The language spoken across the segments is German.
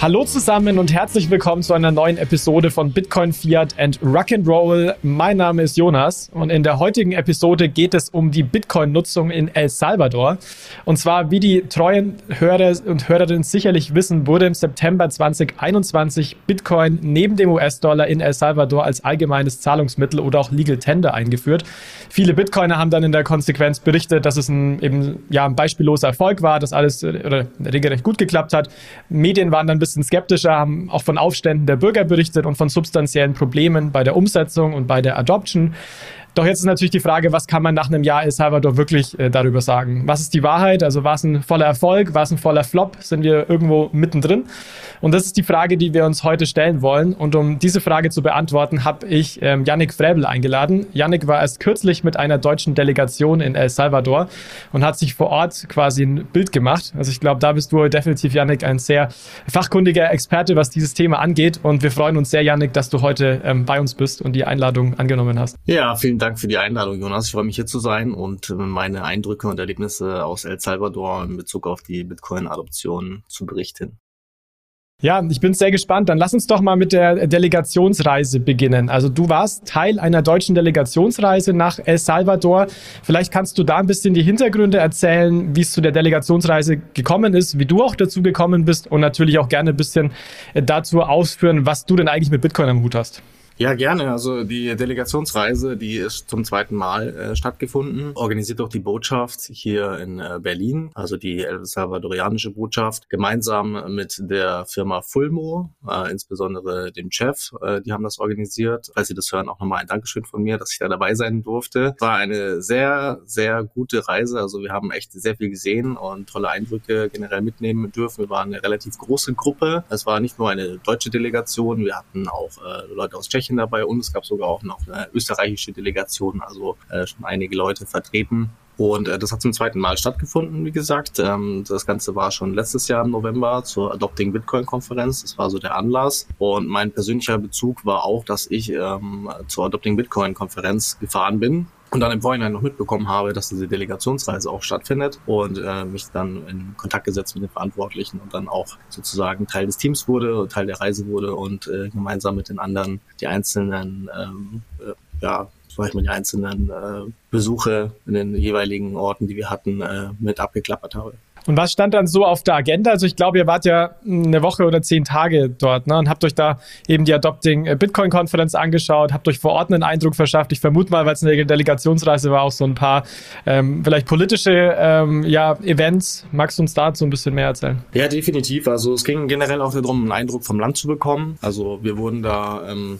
Hallo zusammen und herzlich willkommen zu einer neuen Episode von Bitcoin, Fiat and Rock'n'Roll. Mein Name ist Jonas und in der heutigen Episode geht es um die Bitcoin-Nutzung in El Salvador. Und zwar, wie die treuen Hörer und Hörerinnen sicherlich wissen, wurde im September 2021 Bitcoin neben dem US-Dollar in El Salvador als allgemeines Zahlungsmittel oder auch Legal Tender eingeführt. Viele Bitcoiner haben dann in der Konsequenz berichtet, dass es ein, eben, ja, ein beispielloser Erfolg war, dass alles äh, oder regelrecht gut geklappt hat. Medien waren dann ein bisschen skeptischer, haben auch von Aufständen der Bürger berichtet und von substanziellen Problemen bei der Umsetzung und bei der Adoption. Doch jetzt ist natürlich die Frage, was kann man nach einem Jahr El Salvador wirklich äh, darüber sagen? Was ist die Wahrheit? Also war es ein voller Erfolg? War es ein voller Flop? Sind wir irgendwo mittendrin? Und das ist die Frage, die wir uns heute stellen wollen. Und um diese Frage zu beantworten, habe ich ähm, Yannick Fräbel eingeladen. Yannick war erst kürzlich mit einer deutschen Delegation in El Salvador und hat sich vor Ort quasi ein Bild gemacht. Also ich glaube, da bist du definitiv, Yannick, ein sehr fachkundiger Experte, was dieses Thema angeht. Und wir freuen uns sehr, Yannick, dass du heute ähm, bei uns bist und die Einladung angenommen hast. Ja, vielen Dank für die Einladung, Jonas. Ich freue mich hier zu sein und meine Eindrücke und Erlebnisse aus El Salvador in Bezug auf die Bitcoin-Adoption zu berichten. Ja, ich bin sehr gespannt. Dann lass uns doch mal mit der Delegationsreise beginnen. Also du warst Teil einer deutschen Delegationsreise nach El Salvador. Vielleicht kannst du da ein bisschen die Hintergründe erzählen, wie es zu der Delegationsreise gekommen ist, wie du auch dazu gekommen bist und natürlich auch gerne ein bisschen dazu ausführen, was du denn eigentlich mit Bitcoin am Hut hast. Ja, gerne. Also die Delegationsreise, die ist zum zweiten Mal äh, stattgefunden, organisiert durch die Botschaft hier in äh, Berlin, also die El Salvadorianische Botschaft, gemeinsam mit der Firma Fulmo, äh, insbesondere dem Chef. Äh, die haben das organisiert. Falls Sie das hören, auch nochmal ein Dankeschön von mir, dass ich da dabei sein durfte. War eine sehr, sehr gute Reise. Also wir haben echt sehr viel gesehen und tolle Eindrücke generell mitnehmen dürfen. Wir waren eine relativ große Gruppe. Es war nicht nur eine deutsche Delegation, wir hatten auch äh, Leute aus Tschechien Tschechien dabei und es gab sogar auch noch eine österreichische Delegation, also äh, schon einige Leute vertreten. Und äh, das hat zum zweiten Mal stattgefunden, wie gesagt. Ähm, das Ganze war schon letztes Jahr im November zur Adopting Bitcoin Konferenz. Das war so der Anlass. Und mein persönlicher Bezug war auch, dass ich ähm, zur Adopting Bitcoin Konferenz gefahren bin und dann im Vorhinein noch mitbekommen habe, dass diese Delegationsreise auch stattfindet und äh, mich dann in Kontakt gesetzt mit den Verantwortlichen und dann auch sozusagen Teil des Teams wurde, Teil der Reise wurde und äh, gemeinsam mit den anderen die einzelnen ähm, äh, ja, sag ich mal, die einzelnen äh, Besuche in den jeweiligen Orten, die wir hatten, äh, mit abgeklappert habe. Und was stand dann so auf der Agenda? Also ich glaube, ihr wart ja eine Woche oder zehn Tage dort ne? und habt euch da eben die Adopting äh, Bitcoin-Konferenz angeschaut, habt euch vor Ort einen Eindruck verschafft. Ich vermute mal, weil es eine Delegationsreise war, auch so ein paar ähm, vielleicht politische ähm, ja, Events. Magst du uns dazu ein bisschen mehr erzählen? Ja, definitiv. Also es ging generell auch darum, einen Eindruck vom Land zu bekommen. Also wir wurden da ähm,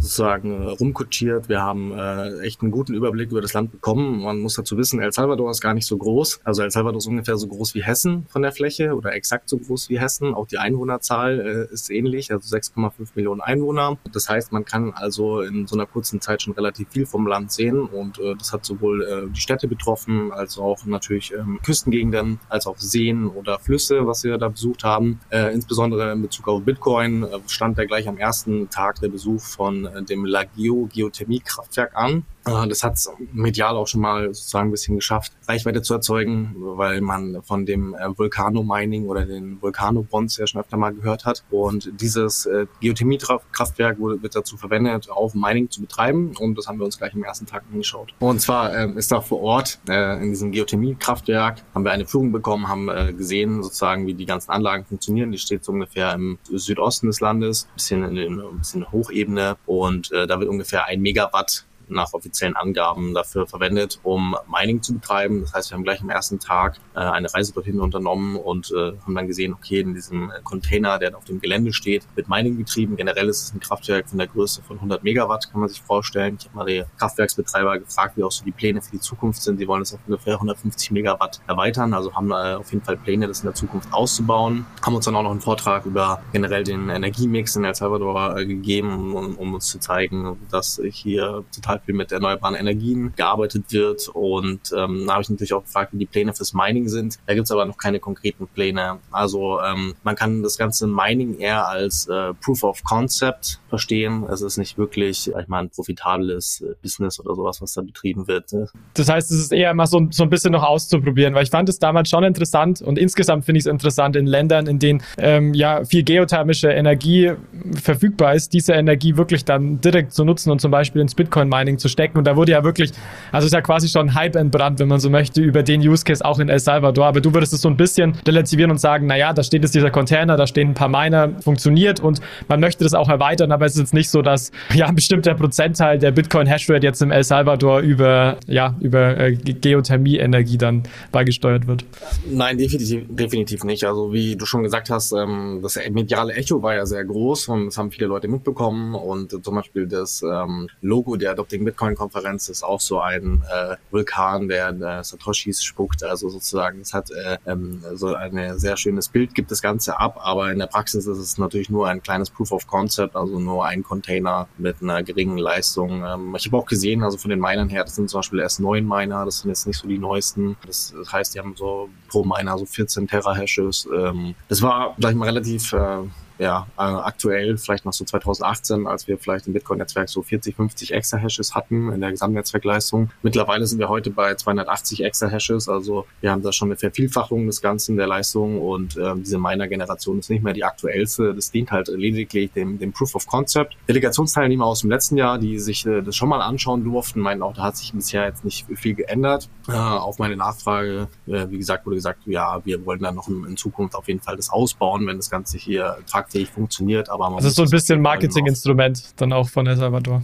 sozusagen äh, rumkutschiert. Wir haben äh, echt einen guten Überblick über das Land bekommen. Man muss dazu wissen, El Salvador ist gar nicht so groß. Also El Salvador ist ungefähr so groß wie Hessen von der Fläche oder exakt so groß wie Hessen. Auch die Einwohnerzahl äh, ist ähnlich, also 6,5 Millionen Einwohner. Das heißt, man kann also in so einer kurzen Zeit schon relativ viel vom Land sehen und äh, das hat sowohl äh, die Städte betroffen, als auch natürlich ähm, Küstengegenden, als auch Seen oder Flüsse, was wir da besucht haben. Äh, insbesondere in Bezug auf Bitcoin äh, stand der gleich am ersten Tag der Besuch von dem Lagio Geothermiekraftwerk an. Äh, das hat es medial auch schon mal sozusagen ein bisschen geschafft, Reichweite zu erzeugen, weil man von dem äh, Vulcano-Mining oder den Vulcano-Bonds ja schon öfter mal gehört hat. Und dieses äh, Geothermiekraftwerk wird dazu verwendet, auf Mining zu betreiben. Und das haben wir uns gleich im ersten Tag angeschaut. Und zwar ist da vor Ort in diesem Geothermiekraftwerk haben wir eine Führung bekommen, haben gesehen sozusagen, wie die ganzen Anlagen funktionieren. Die steht so ungefähr im Südosten des Landes, ein bisschen in, in ein bisschen Hochebene. Und da wird ungefähr ein Megawatt nach offiziellen Angaben dafür verwendet, um Mining zu betreiben. Das heißt, wir haben gleich am ersten Tag äh, eine Reise dorthin unternommen und äh, haben dann gesehen, okay, in diesem Container, der auf dem Gelände steht, wird Mining betrieben. Generell ist es ein Kraftwerk von der Größe von 100 Megawatt, kann man sich vorstellen. Ich habe mal die Kraftwerksbetreiber gefragt, wie auch so die Pläne für die Zukunft sind. Sie wollen es auf ungefähr 150 Megawatt erweitern, also haben äh, auf jeden Fall Pläne, das in der Zukunft auszubauen. Haben uns dann auch noch einen Vortrag über generell den Energiemix in El Salvador äh, gegeben, um, um uns zu zeigen, dass hier total viel mit erneuerbaren Energien gearbeitet wird. Und ähm, da habe ich natürlich auch gefragt, wie die Pläne fürs Mining sind. Da gibt es aber noch keine konkreten Pläne. Also ähm, man kann das ganze Mining eher als äh, Proof of Concept verstehen. Es ist nicht wirklich, ich meine, ein profitables äh, Business oder sowas, was da betrieben wird. Ne? Das heißt, es ist eher mal so, so ein bisschen noch auszuprobieren, weil ich fand es damals schon interessant und insgesamt finde ich es interessant in Ländern, in denen ähm, ja viel geothermische Energie verfügbar ist, diese Energie wirklich dann direkt zu nutzen und zum Beispiel ins Bitcoin-Mining zu stecken. Und da wurde ja wirklich, also ist ja quasi schon Hype entbrannt, wenn man so möchte, über den Use Case auch in El Salvador. Aber du würdest es so ein bisschen relativieren und sagen, naja, da steht jetzt dieser Container, da stehen ein paar Miner, funktioniert und man möchte das auch erweitern, aber es ist jetzt nicht so, dass ja ein bestimmter Prozentteil der Bitcoin-Hashrate jetzt im El Salvador über, ja, über äh, Geothermie-Energie dann beigesteuert wird. Nein, definitiv, definitiv nicht. Also wie du schon gesagt hast, ähm, das mediale Echo war ja sehr groß und das haben viele Leute mitbekommen und zum Beispiel das ähm, Logo der Adopting Bitcoin Konferenz ist auch so ein äh, Vulkan, der äh, Satoshis spuckt. Also sozusagen, es hat äh, ähm, so ein sehr schönes Bild, gibt das Ganze ab, aber in der Praxis ist es natürlich nur ein kleines Proof of Concept, also nur ein Container mit einer geringen Leistung. Ähm, ich habe auch gesehen, also von den Minern her, das sind zum Beispiel erst neun Miner, das sind jetzt nicht so die neuesten. Das, das heißt, die haben so pro Miner so 14 Terahashes. Ähm, das war, sag ich mal, relativ äh, ja, äh, aktuell vielleicht noch so 2018, als wir vielleicht im Bitcoin-Netzwerk so 40, 50 Extra-Hashes hatten in der Gesamtnetzwerkleistung. Mittlerweile sind wir heute bei 280 Extra-Hashes, also wir haben da schon eine Vervielfachung des Ganzen der Leistung und äh, diese Miner-Generation ist nicht mehr die aktuellste. Das dient halt lediglich dem, dem Proof of Concept. Delegationsteilnehmer aus dem letzten Jahr, die sich äh, das schon mal anschauen durften, meinen auch, da hat sich bisher jetzt nicht viel geändert. Äh, auf meine Nachfrage, äh, wie gesagt, wurde gesagt, ja, wir wollen dann noch in, in Zukunft auf jeden Fall das ausbauen, wenn das Ganze hier tragt tragfähig funktioniert. Aber man das ist so ein bisschen Marketinginstrument dann auch von El Salvador.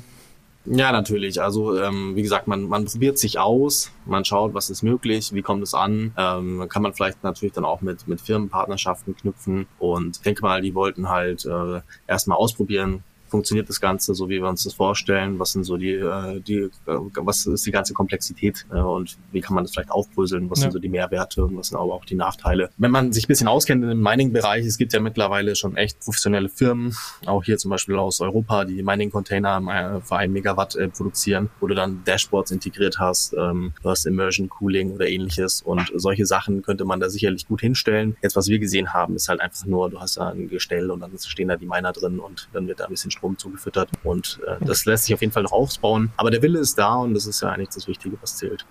Ja, natürlich. Also ähm, wie gesagt, man, man probiert sich aus, man schaut, was ist möglich, wie kommt es an. Ähm, kann man vielleicht natürlich dann auch mit, mit Firmenpartnerschaften knüpfen. Und ich denke mal, die wollten halt äh, erstmal ausprobieren, funktioniert das Ganze so, wie wir uns das vorstellen? Was sind so die, äh, die äh, was ist die ganze Komplexität äh, und wie kann man das vielleicht aufbröseln? Was ja. sind so die Mehrwerte und was sind aber auch die Nachteile? Wenn man sich ein bisschen auskennt im Mining-Bereich, es gibt ja mittlerweile schon echt professionelle Firmen, auch hier zum Beispiel aus Europa, die Mining-Container für einen Megawatt produzieren, wo du dann Dashboards integriert hast, ähm, du hast Immersion Cooling oder ähnliches und solche Sachen könnte man da sicherlich gut hinstellen. Jetzt, was wir gesehen haben, ist halt einfach nur, du hast da ein Gestell und dann stehen da die Miner drin und dann wird da ein bisschen Strom Strom zugefüttert. Und äh, das lässt sich auf jeden Fall noch ausbauen. Aber der Wille ist da und das ist ja eigentlich das Wichtige, was zählt.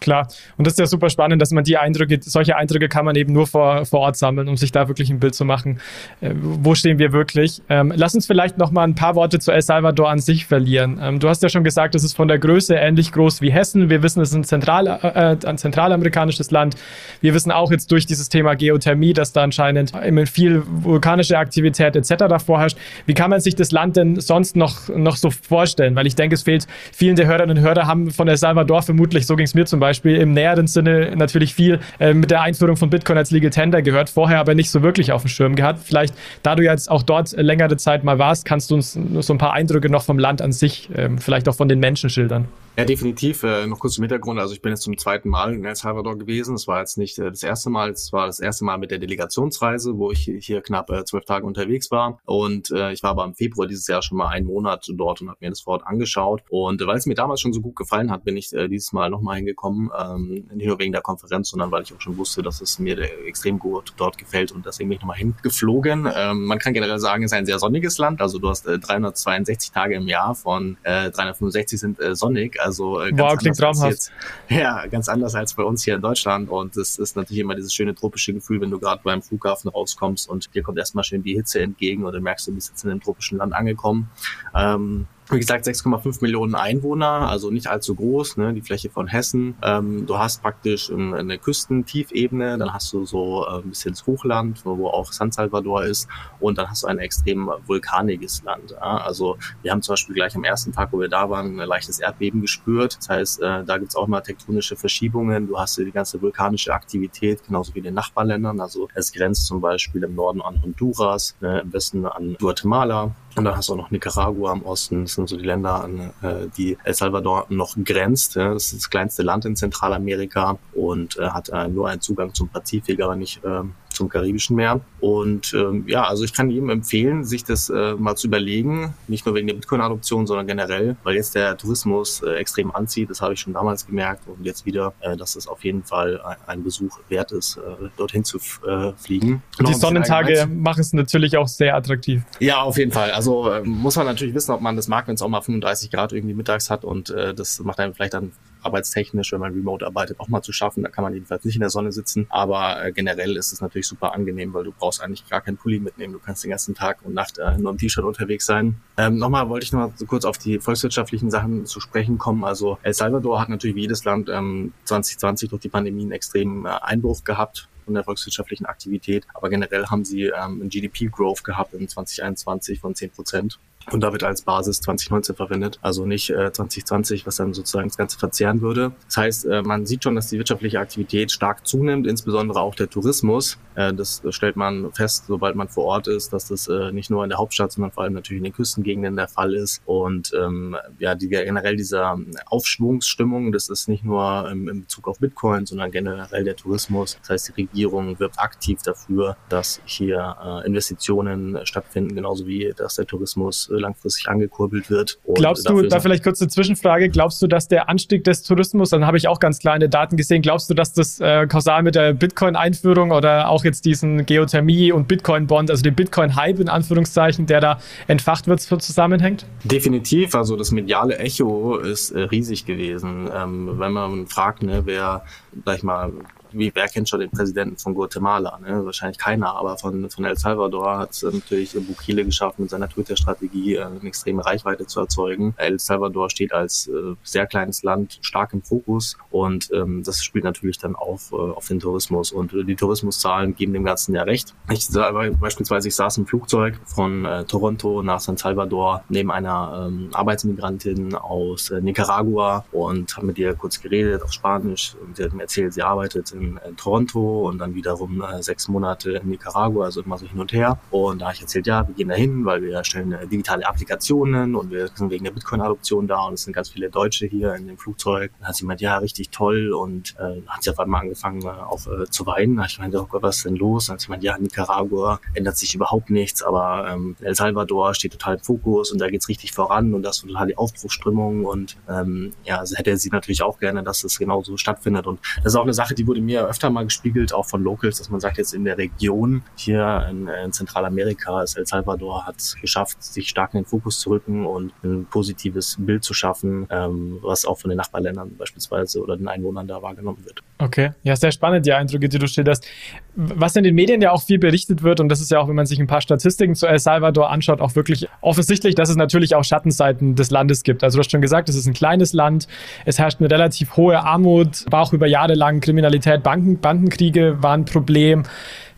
Klar. Und das ist ja super spannend, dass man die Eindrücke, solche Eindrücke kann man eben nur vor, vor Ort sammeln, um sich da wirklich ein Bild zu machen. Äh, wo stehen wir wirklich? Ähm, lass uns vielleicht noch mal ein paar Worte zu El Salvador an sich verlieren. Ähm, du hast ja schon gesagt, es ist von der Größe ähnlich groß wie Hessen. Wir wissen, es ist ein, Zentral, äh, ein zentralamerikanisches Land. Wir wissen auch jetzt durch dieses Thema Geothermie, dass da anscheinend immer viel vulkanische Aktivität etc. vorherrscht. Wie kann man sich das Land denn sonst noch, noch so vorstellen? Weil ich denke, es fehlt vielen der Hörerinnen und Hörer haben von El Salvador vermutlich, so ging es mir zum Beispiel, Beispiel im näheren Sinne natürlich viel äh, mit der Einführung von Bitcoin als Legal Tender gehört, vorher aber nicht so wirklich auf dem Schirm gehabt. Vielleicht, da du jetzt auch dort längere Zeit mal warst, kannst du uns so ein paar Eindrücke noch vom Land an sich, äh, vielleicht auch von den Menschen schildern. Ja, definitiv. Äh, noch kurz zum Hintergrund. Also ich bin jetzt zum zweiten Mal in El Salvador gewesen. Es war jetzt nicht äh, das erste Mal. Es war das erste Mal mit der Delegationsreise, wo ich hier knapp äh, zwölf Tage unterwegs war. Und äh, ich war aber im Februar dieses Jahr schon mal einen Monat dort und habe mir das vor Ort angeschaut. Und äh, weil es mir damals schon so gut gefallen hat, bin ich äh, dieses Mal nochmal hingekommen. Ähm, nicht nur wegen der Konferenz, sondern weil ich auch schon wusste, dass es mir extrem gut dort gefällt und deswegen bin ich nochmal hingeflogen. Ähm, man kann generell sagen, es ist ein sehr sonniges Land. Also du hast äh, 362 Tage im Jahr von äh, 365 sind äh, sonnig. Also äh, wow, klingt traumhaft. Jetzt, ja, ganz anders als bei uns hier in Deutschland. Und es ist natürlich immer dieses schöne tropische Gefühl, wenn du gerade beim Flughafen rauskommst und dir kommt erstmal schön die Hitze entgegen oder merkst, du bist jetzt in einem tropischen Land angekommen. Ähm, wie gesagt, 6,5 Millionen Einwohner, also nicht allzu groß, ne, die Fläche von Hessen. Ähm, du hast praktisch eine Küstentiefebene, dann hast du so äh, ein bisschen das Hochland, wo auch San Salvador ist, und dann hast du ein extrem vulkaniges Land. Ja? Also wir haben zum Beispiel gleich am ersten Tag, wo wir da waren, ein leichtes Erdbeben gespürt. Das heißt, äh, da gibt's auch mal tektonische Verschiebungen. Du hast die ganze vulkanische Aktivität, genauso wie in den Nachbarländern. Also es grenzt zum Beispiel im Norden an Honduras, ne, im Westen an Guatemala. Und dann hast du auch noch Nicaragua im Osten. Das sind so die Länder, an äh, die El Salvador noch grenzt. Das ist das kleinste Land in Zentralamerika und äh, hat äh, nur einen Zugang zum Pazifik, aber nicht äh, zum Karibischen Meer. Und ähm, ja, also ich kann jedem empfehlen, sich das äh, mal zu überlegen, nicht nur wegen der Bitcoin-Adoption, sondern generell, weil jetzt der Tourismus äh, extrem anzieht. Das habe ich schon damals gemerkt und jetzt wieder, äh, dass es auf jeden Fall ein, ein Besuch wert ist, äh, dorthin zu äh, fliegen. Und die Sonnentage machen es natürlich auch sehr attraktiv. Ja, auf jeden Fall. Also äh, muss man natürlich wissen, ob man das mag, wenn es auch mal 35 Grad irgendwie mittags hat und äh, das macht einem vielleicht dann arbeitstechnisch, wenn man remote arbeitet, auch mal zu schaffen. Da kann man jedenfalls nicht in der Sonne sitzen. Aber äh, generell ist es natürlich super angenehm, weil du brauchst eigentlich gar keinen Pulli mitnehmen. Du kannst den ganzen Tag und Nacht äh, nur im T-Shirt unterwegs sein. Ähm, nochmal wollte ich noch mal so kurz auf die volkswirtschaftlichen Sachen zu sprechen kommen. Also El Salvador hat natürlich wie jedes Land ähm, 2020 durch die Pandemie einen extremen äh, Einbruch gehabt von der volkswirtschaftlichen Aktivität. Aber generell haben sie ähm, einen GDP-Growth gehabt in 2021 von 10 Prozent. Und da wird als Basis 2019 verwendet, also nicht äh, 2020, was dann sozusagen das Ganze verzehren würde. Das heißt, äh, man sieht schon, dass die wirtschaftliche Aktivität stark zunimmt, insbesondere auch der Tourismus. Äh, das stellt man fest, sobald man vor Ort ist, dass das äh, nicht nur in der Hauptstadt, sondern vor allem natürlich in den Küstengegenden der Fall ist. Und ähm, ja, die, generell dieser Aufschwungsstimmung, das ist nicht nur ähm, in Bezug auf Bitcoin, sondern generell der Tourismus. Das heißt, die Regierung wirbt aktiv dafür, dass hier äh, Investitionen stattfinden, genauso wie dass der Tourismus langfristig angekurbelt wird. Glaubst du, da vielleicht kurz eine Zwischenfrage, glaubst du, dass der Anstieg des Tourismus, dann habe ich auch ganz kleine Daten gesehen, glaubst du, dass das äh, kausal mit der Bitcoin-Einführung oder auch jetzt diesen Geothermie- und Bitcoin-Bond, also dem Bitcoin-Hype in Anführungszeichen, der da entfacht wird, zusammenhängt? Definitiv, also das mediale Echo ist äh, riesig gewesen. Ähm, wenn man fragt, ne, wer, sag ich mal, wie, wer kennt schon den Präsidenten von Guatemala? Ne? Wahrscheinlich keiner, aber von, von El Salvador hat es natürlich Bukele geschafft, mit seiner Twitter-Strategie äh, eine extreme Reichweite zu erzeugen. El Salvador steht als äh, sehr kleines Land stark im Fokus und ähm, das spielt natürlich dann auf, äh, auf den Tourismus. Und äh, die Tourismuszahlen geben dem Ganzen ja recht. Ich beispielsweise, ich saß im Flugzeug von äh, Toronto nach San Salvador neben einer ähm, Arbeitsmigrantin aus äh, Nicaragua und habe mit ihr kurz geredet auf Spanisch und sie hat mir erzählt, sie arbeitet in in, in Toronto und dann wiederum äh, sechs Monate in Nicaragua, also immer so hin und her. Und da habe ich erzählt, ja, wir gehen da hin, weil wir erstellen äh, digitale Applikationen und wir sind wegen der Bitcoin-Adoption da und es sind ganz viele Deutsche hier in dem Flugzeug. Dann hat sie gemeint, ja, richtig toll und äh, hat sie auf einmal angefangen äh, auch äh, zu weinen. Da ich meinte, oh Gott, was ist denn los? Dann hat sie gemeint, ja, Nicaragua ändert sich überhaupt nichts, aber ähm, El Salvador steht total im Fokus und da geht's richtig voran und das ist total die Aufbruchsstimmung und ähm, ja, also hätte sie natürlich auch gerne, dass es genauso stattfindet und das ist auch eine Sache, die wurde mir öfter mal gespiegelt, auch von Locals, dass man sagt, jetzt in der Region hier in, in Zentralamerika ist El Salvador hat es geschafft, sich stark in den Fokus zu rücken und ein positives Bild zu schaffen, ähm, was auch von den Nachbarländern beispielsweise oder den Einwohnern da wahrgenommen wird. Okay, ja, sehr spannend, die Eindrücke, die du schilderst. Was in den Medien ja auch viel berichtet wird, und das ist ja auch, wenn man sich ein paar Statistiken zu El Salvador anschaut, auch wirklich offensichtlich, dass es natürlich auch Schattenseiten des Landes gibt. Also du hast schon gesagt, es ist ein kleines Land, es herrscht eine relativ hohe Armut, war auch über Jahre lang Kriminalität, Banken, Bandenkriege waren ein Problem.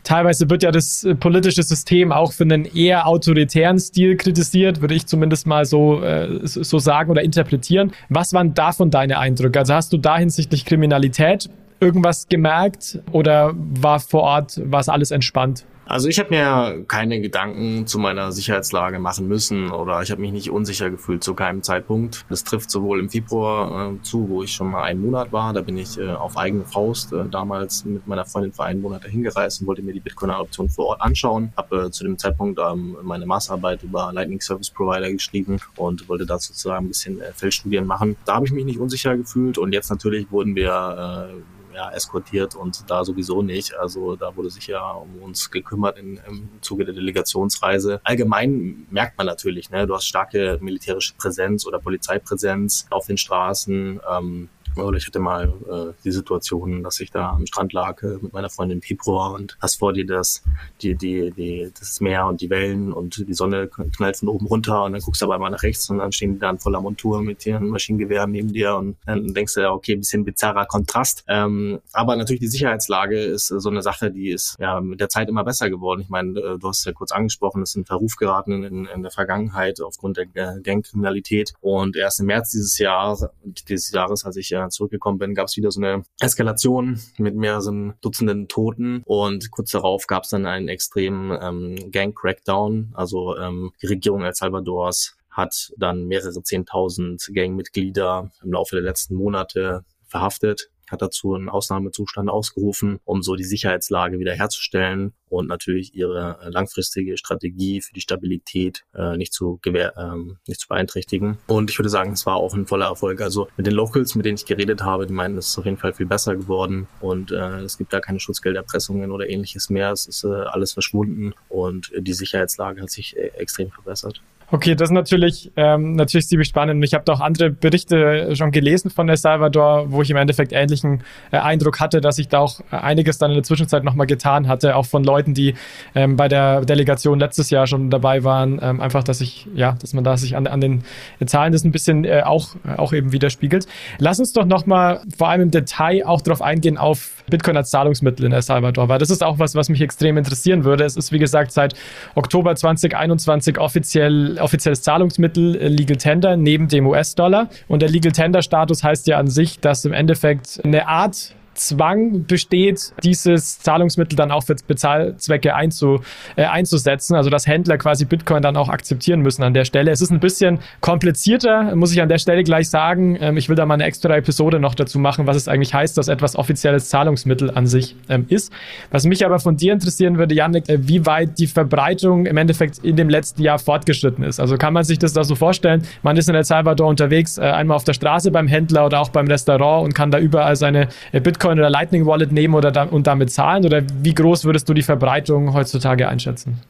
Teilweise wird ja das äh, politische System auch für einen eher autoritären Stil kritisiert, würde ich zumindest mal so, äh, so sagen oder interpretieren. Was waren davon deine Eindrücke? Also hast du da hinsichtlich Kriminalität irgendwas gemerkt oder war vor Ort, war es alles entspannt? Also ich habe mir keine Gedanken zu meiner Sicherheitslage machen müssen oder ich habe mich nicht unsicher gefühlt zu keinem Zeitpunkt. Das trifft sowohl im Februar äh, zu, wo ich schon mal einen Monat war. Da bin ich äh, auf eigene Faust äh, damals mit meiner Freundin für einen Monat hingereist und wollte mir die Bitcoin-Adoption vor Ort anschauen. Habe äh, zu dem Zeitpunkt ähm, meine Masterarbeit über Lightning Service Provider geschrieben und wollte dazu sozusagen ein bisschen äh, Feldstudien machen. Da habe ich mich nicht unsicher gefühlt und jetzt natürlich wurden wir äh, ja, eskortiert und da sowieso nicht. Also da wurde sich ja um uns gekümmert in, im Zuge der Delegationsreise. Allgemein merkt man natürlich, ne, du hast starke militärische Präsenz oder Polizeipräsenz auf den Straßen. Ähm, oder ich hatte mal äh, die Situation, dass ich da am Strand lag äh, mit meiner Freundin im Februar und hast vor dir das, die, die, die, das Meer und die Wellen und die Sonne knallt von oben runter und dann guckst du aber mal nach rechts und dann stehen die da in voller Montur mit ihren Maschinengewehren neben dir und dann denkst du ja, okay, ein bisschen bizarrer Kontrast. Ähm, aber natürlich die Sicherheitslage ist so eine Sache, die ist ja mit der Zeit immer besser geworden. Ich meine, äh, du hast ja kurz angesprochen, es in Verruf geraten in, in der Vergangenheit aufgrund der Gangkriminalität und erst im März dieses Jahr, dieses Jahres, als ich äh, zurückgekommen bin, gab es wieder so eine Eskalation mit mehreren Dutzenden Toten und kurz darauf gab es dann einen extremen ähm, Gang-Crackdown. Also ähm, die Regierung El Salvadors hat dann mehrere Zehntausend Gangmitglieder im Laufe der letzten Monate verhaftet hat dazu einen Ausnahmezustand ausgerufen, um so die Sicherheitslage wiederherzustellen und natürlich ihre äh, langfristige Strategie für die Stabilität äh, nicht zu gewähr, ähm, nicht zu beeinträchtigen. Und ich würde sagen, es war auch ein voller Erfolg. Also mit den Locals, mit denen ich geredet habe, die meinen, es ist auf jeden Fall viel besser geworden und äh, es gibt da keine Schutzgelderpressungen oder ähnliches mehr. Es ist äh, alles verschwunden und die Sicherheitslage hat sich äh, extrem verbessert. Okay, das ist natürlich, ähm, natürlich ziemlich spannend. Ich habe da auch andere Berichte schon gelesen von El Salvador, wo ich im Endeffekt ähnlichen äh, Eindruck hatte, dass sich da auch einiges dann in der Zwischenzeit nochmal getan hatte, auch von Leuten, die ähm, bei der Delegation letztes Jahr schon dabei waren. Ähm, einfach, dass ich, ja, dass man da sich an, an den Zahlen das ein bisschen äh, auch, auch eben widerspiegelt. Lass uns doch nochmal vor allem im Detail auch darauf eingehen auf Bitcoin als Zahlungsmittel in El Salvador, weil das ist auch was, was mich extrem interessieren würde. Es ist, wie gesagt, seit Oktober 2021 offiziell offizielles Zahlungsmittel äh, Legal Tender neben dem US-Dollar. Und der Legal Tender Status heißt ja an sich, dass im Endeffekt eine Art Zwang besteht, dieses Zahlungsmittel dann auch für Bezahlzwecke einzu, äh, einzusetzen. Also dass Händler quasi Bitcoin dann auch akzeptieren müssen an der Stelle. Es ist ein bisschen komplizierter, muss ich an der Stelle gleich sagen. Ähm, ich will da mal eine extra Episode noch dazu machen, was es eigentlich heißt, dass etwas offizielles Zahlungsmittel an sich ähm, ist. Was mich aber von dir interessieren würde, Janik, äh, wie weit die Verbreitung im Endeffekt in dem letzten Jahr fortgeschritten ist. Also kann man sich das da so vorstellen? Man ist in El Salvador unterwegs, äh, einmal auf der Straße beim Händler oder auch beim Restaurant und kann da überall seine äh, Bitcoin Bitcoin oder Lightning Wallet nehmen oder da, und damit zahlen? Oder wie groß würdest du die Verbreitung heutzutage einschätzen?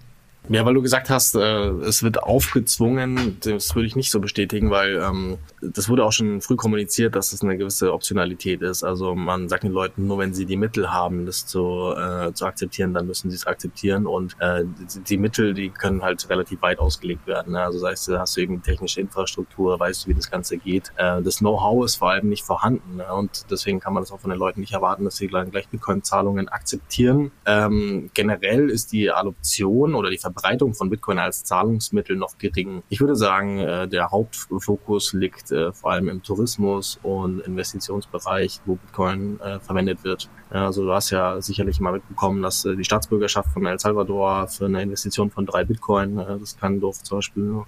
Ja, weil du gesagt hast, äh, es wird aufgezwungen, das würde ich nicht so bestätigen, weil ähm, das wurde auch schon früh kommuniziert, dass es eine gewisse Optionalität ist. Also man sagt den Leuten, nur wenn sie die Mittel haben, das zu, äh, zu akzeptieren, dann müssen sie es akzeptieren. Und äh, die, die, Mittel, die können halt relativ weit ausgelegt werden. Ne? Also heißt, hast du irgendwie technische Infrastruktur, weißt du, wie das Ganze geht. Äh, das Know-how ist vor allem nicht vorhanden. Ne? Und deswegen kann man das auch von den Leuten nicht erwarten, dass sie gleich Bitcoin-Zahlungen akzeptieren. Ähm, generell ist die Adoption oder die Verbreitung Verbreitung von Bitcoin als Zahlungsmittel noch gering. Ich würde sagen, äh, der Hauptfokus liegt äh, vor allem im Tourismus und Investitionsbereich, wo Bitcoin äh, verwendet wird. Also du hast ja sicherlich mal mitbekommen, dass die Staatsbürgerschaft von El Salvador für eine Investition von drei Bitcoin, das kann durch zum Beispiel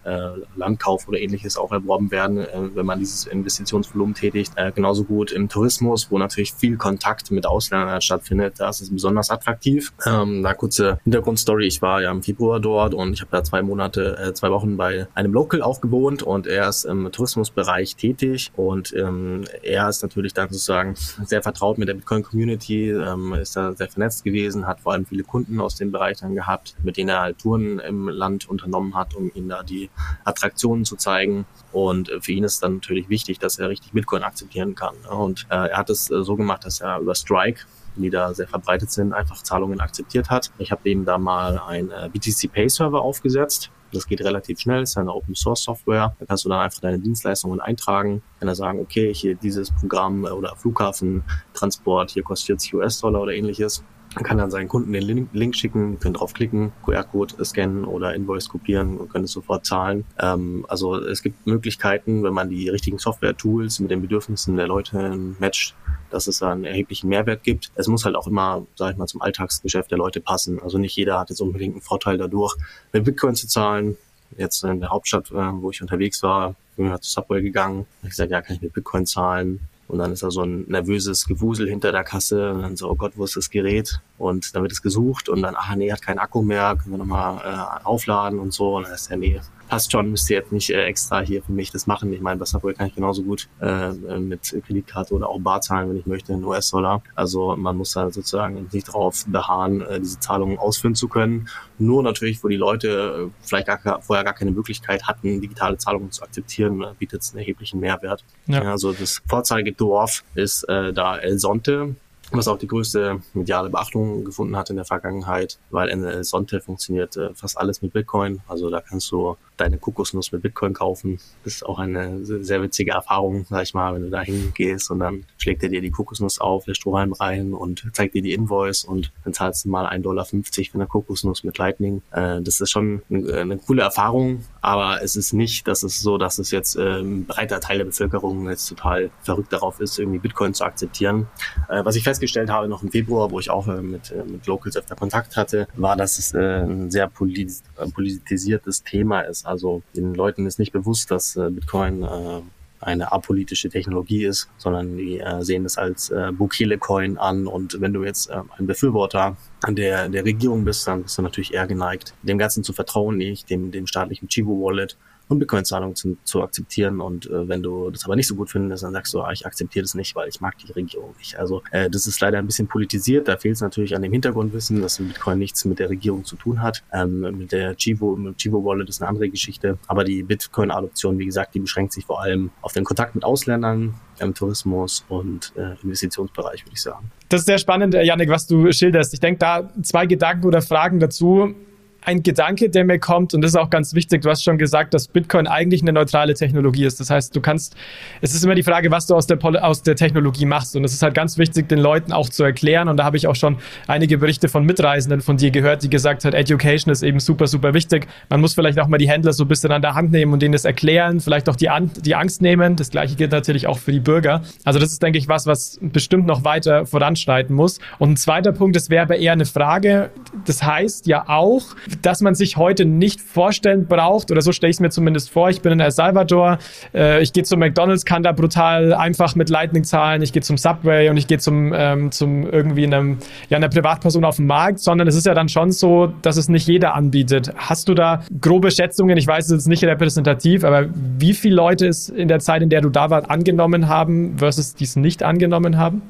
Landkauf oder ähnliches auch erworben werden, wenn man dieses Investitionsvolumen tätigt. Genauso gut im Tourismus, wo natürlich viel Kontakt mit Ausländern stattfindet, da ist es besonders attraktiv. Ähm, da kurze Hintergrundstory, ich war ja im Februar dort und ich habe da zwei Monate, äh, zwei Wochen bei einem Local auch gewohnt und er ist im Tourismusbereich tätig und ähm, er ist natürlich dann sozusagen sehr vertraut mit der Bitcoin-Community, ähm, ist da sehr vernetzt gewesen, hat vor allem viele Kunden aus dem Bereich dann gehabt, mit denen er halt Touren im Land unternommen hat, um ihnen da die Attraktionen zu zeigen. Und äh, für ihn ist dann natürlich wichtig, dass er richtig Bitcoin akzeptieren kann. Und äh, er hat es äh, so gemacht, dass er über Strike die da sehr verbreitet sind, einfach Zahlungen akzeptiert hat. Ich habe denen da mal ein äh, BTC Pay Server aufgesetzt. Das geht relativ schnell, ist eine Open Source Software. Da kannst du dann einfach deine Dienstleistungen eintragen. Kann er sagen, okay, hier dieses Programm äh, oder Flughafentransport, hier kostet 40 US-Dollar oder ähnliches. Man kann dann seinen Kunden den Link, Link schicken, können draufklicken, QR-Code scannen oder Invoice kopieren und können es sofort zahlen. Ähm, also es gibt Möglichkeiten, wenn man die richtigen Software-Tools mit den Bedürfnissen der Leute matcht, dass es einen erheblichen Mehrwert gibt. Es muss halt auch immer, sage ich mal, zum Alltagsgeschäft der Leute passen. Also nicht jeder hat jetzt unbedingt einen Vorteil dadurch, mit Bitcoin zu zahlen. Jetzt in der Hauptstadt, äh, wo ich unterwegs war, bin ich zu Subway gegangen. Ich gesagt, ja, kann ich mit Bitcoin zahlen? Und dann ist da so ein nervöses Gewusel hinter der Kasse und dann so, oh Gott, wo ist das Gerät? Und dann wird es gesucht und dann, ach nee, hat keinen Akku mehr, können wir nochmal äh, aufladen und so. Und dann ist ja, nee, passt schon, müsst ihr jetzt nicht äh, extra hier für mich das machen. Ich meine, bei Subway kann ich genauso gut äh, mit Kreditkarte oder auch Bar zahlen, wenn ich möchte, in US-Dollar. Also man muss da sozusagen nicht darauf beharren, äh, diese Zahlungen ausführen zu können. Nur natürlich, wo die Leute äh, vielleicht gar, vorher gar keine Möglichkeit hatten, digitale Zahlungen zu akzeptieren, äh, bietet es einen erheblichen Mehrwert. Ja. Also das Vorzeigedorf ist äh, da El Sonte was auch die größte mediale Beachtung gefunden hat in der Vergangenheit, weil in Sonte funktioniert äh, fast alles mit Bitcoin. Also da kannst du deine Kokosnuss mit Bitcoin kaufen. Das ist auch eine sehr witzige Erfahrung, sag ich mal, wenn du da hingehst und dann schlägt er dir die Kokosnuss auf, der Strohhalm rein und zeigt dir die Invoice und dann zahlst du mal 1,50 Dollar für eine Kokosnuss mit Lightning. Äh, das ist schon eine, coole Erfahrung, aber es ist nicht, dass es so, dass es jetzt äh, ein breiter Teil der Bevölkerung jetzt total verrückt darauf ist, irgendwie Bitcoin zu akzeptieren. Äh, was ich festgestellt habe noch im Februar, wo ich auch mit, mit Locals öfter Kontakt hatte, war, dass es ein sehr politisiertes Thema ist. Also den Leuten ist nicht bewusst, dass äh, Bitcoin äh, eine apolitische Technologie ist, sondern die äh, sehen das als äh, Bukele-Coin an. Und wenn du jetzt äh, ein Befürworter der, der Regierung bist, dann bist du natürlich eher geneigt, dem Ganzen zu vertrauen, nicht dem, dem staatlichen Chivo-Wallet und Bitcoin-Zahlungen zu, zu akzeptieren. Und äh, wenn du das aber nicht so gut findest, dann sagst du, ah, ich akzeptiere das nicht, weil ich mag die Regierung nicht. Also äh, das ist leider ein bisschen politisiert. Da fehlt es natürlich an dem Hintergrundwissen, dass Bitcoin nichts mit der Regierung zu tun hat. Ähm, mit der Chivo, mit Chivo Wallet ist eine andere Geschichte. Aber die Bitcoin-Adoption, wie gesagt, die beschränkt sich vor allem auf den Kontakt mit Ausländern, im Tourismus und äh, Investitionsbereich, würde ich sagen. Das ist sehr spannend, Janik, was du schilderst. Ich denke da zwei Gedanken oder Fragen dazu ein Gedanke, der mir kommt, und das ist auch ganz wichtig, du hast schon gesagt, dass Bitcoin eigentlich eine neutrale Technologie ist. Das heißt, du kannst, es ist immer die Frage, was du aus der, aus der Technologie machst. Und es ist halt ganz wichtig, den Leuten auch zu erklären. Und da habe ich auch schon einige Berichte von Mitreisenden von dir gehört, die gesagt hat, Education ist eben super, super wichtig. Man muss vielleicht auch mal die Händler so ein bisschen an der Hand nehmen und denen das erklären, vielleicht auch die, an die Angst nehmen. Das gleiche gilt natürlich auch für die Bürger. Also das ist, denke ich, was, was bestimmt noch weiter voranschreiten muss. Und ein zweiter Punkt, das wäre aber eher eine Frage. Das heißt ja auch, dass man sich heute nicht vorstellen braucht, oder so stelle ich es mir zumindest vor. Ich bin in El Salvador, äh, ich gehe zum McDonalds, kann da brutal einfach mit Lightning zahlen, ich gehe zum Subway und ich gehe zum, ähm, zum irgendwie einem, ja, einer Privatperson auf dem Markt, sondern es ist ja dann schon so, dass es nicht jeder anbietet. Hast du da grobe Schätzungen? Ich weiß, es ist nicht repräsentativ, aber wie viele Leute es in der Zeit, in der du da warst, angenommen haben versus die es nicht angenommen haben?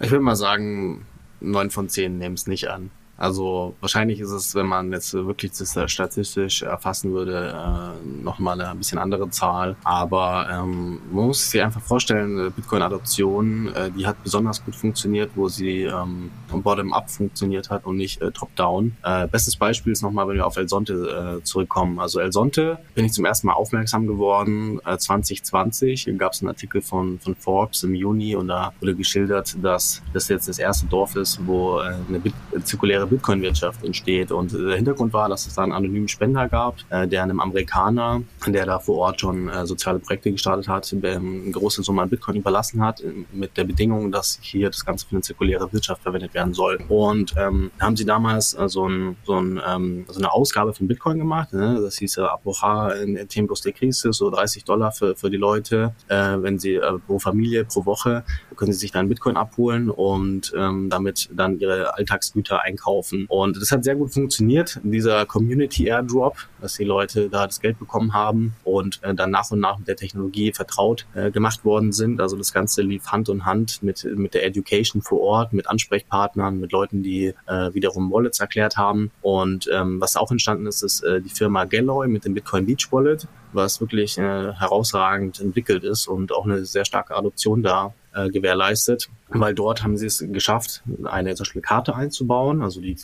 Ich würde mal sagen, neun von zehn nehmen es nicht an. Also wahrscheinlich ist es, wenn man jetzt wirklich das statistisch erfassen würde, äh, nochmal eine ein bisschen andere Zahl. Aber ähm, man muss sich einfach vorstellen, Bitcoin-Adoption, äh, die hat besonders gut funktioniert, wo sie ähm, bottom-up funktioniert hat und nicht äh, top-down. Äh, bestes Beispiel ist nochmal, wenn wir auf El Sonte äh, zurückkommen. Also El Sonte bin ich zum ersten Mal aufmerksam geworden. Äh, 2020 gab es einen Artikel von, von Forbes im Juni und da wurde geschildert, dass das jetzt das erste Dorf ist, wo äh, eine zirkuläre Bitcoin-Wirtschaft entsteht. Und der Hintergrund war, dass es da einen anonymen Spender gab, äh, der einem Amerikaner, der da vor Ort schon äh, soziale Projekte gestartet hat, ähm, eine große Summe an Bitcoin überlassen hat, mit der Bedingung, dass hier das Ganze für eine zirkuläre Wirtschaft verwendet werden soll. Und ähm, haben sie damals äh, so, ein, so, ein, ähm, so eine Ausgabe von Bitcoin gemacht. Ne? Das hieß äh, Apocha in Tempos de Crisis, so 30 Dollar für, für die Leute, äh, wenn sie äh, pro Familie, pro Woche, können sie sich dann Bitcoin abholen und ähm, damit dann ihre Alltagsgüter einkaufen kaufen. Und das hat sehr gut funktioniert, dieser Community Airdrop, dass die Leute da das Geld bekommen haben und äh, dann nach und nach mit der Technologie vertraut äh, gemacht worden sind. Also das Ganze lief Hand in Hand mit, mit der Education vor Ort, mit Ansprechpartnern, mit Leuten, die äh, wiederum Wallets erklärt haben. Und ähm, was auch entstanden ist, ist äh, die Firma Galloy mit dem Bitcoin Beach Wallet, was wirklich äh, herausragend entwickelt ist und auch eine sehr starke Adoption da äh, gewährleistet, weil dort haben sie es geschafft, eine zum Beispiel Karte einzubauen. Also die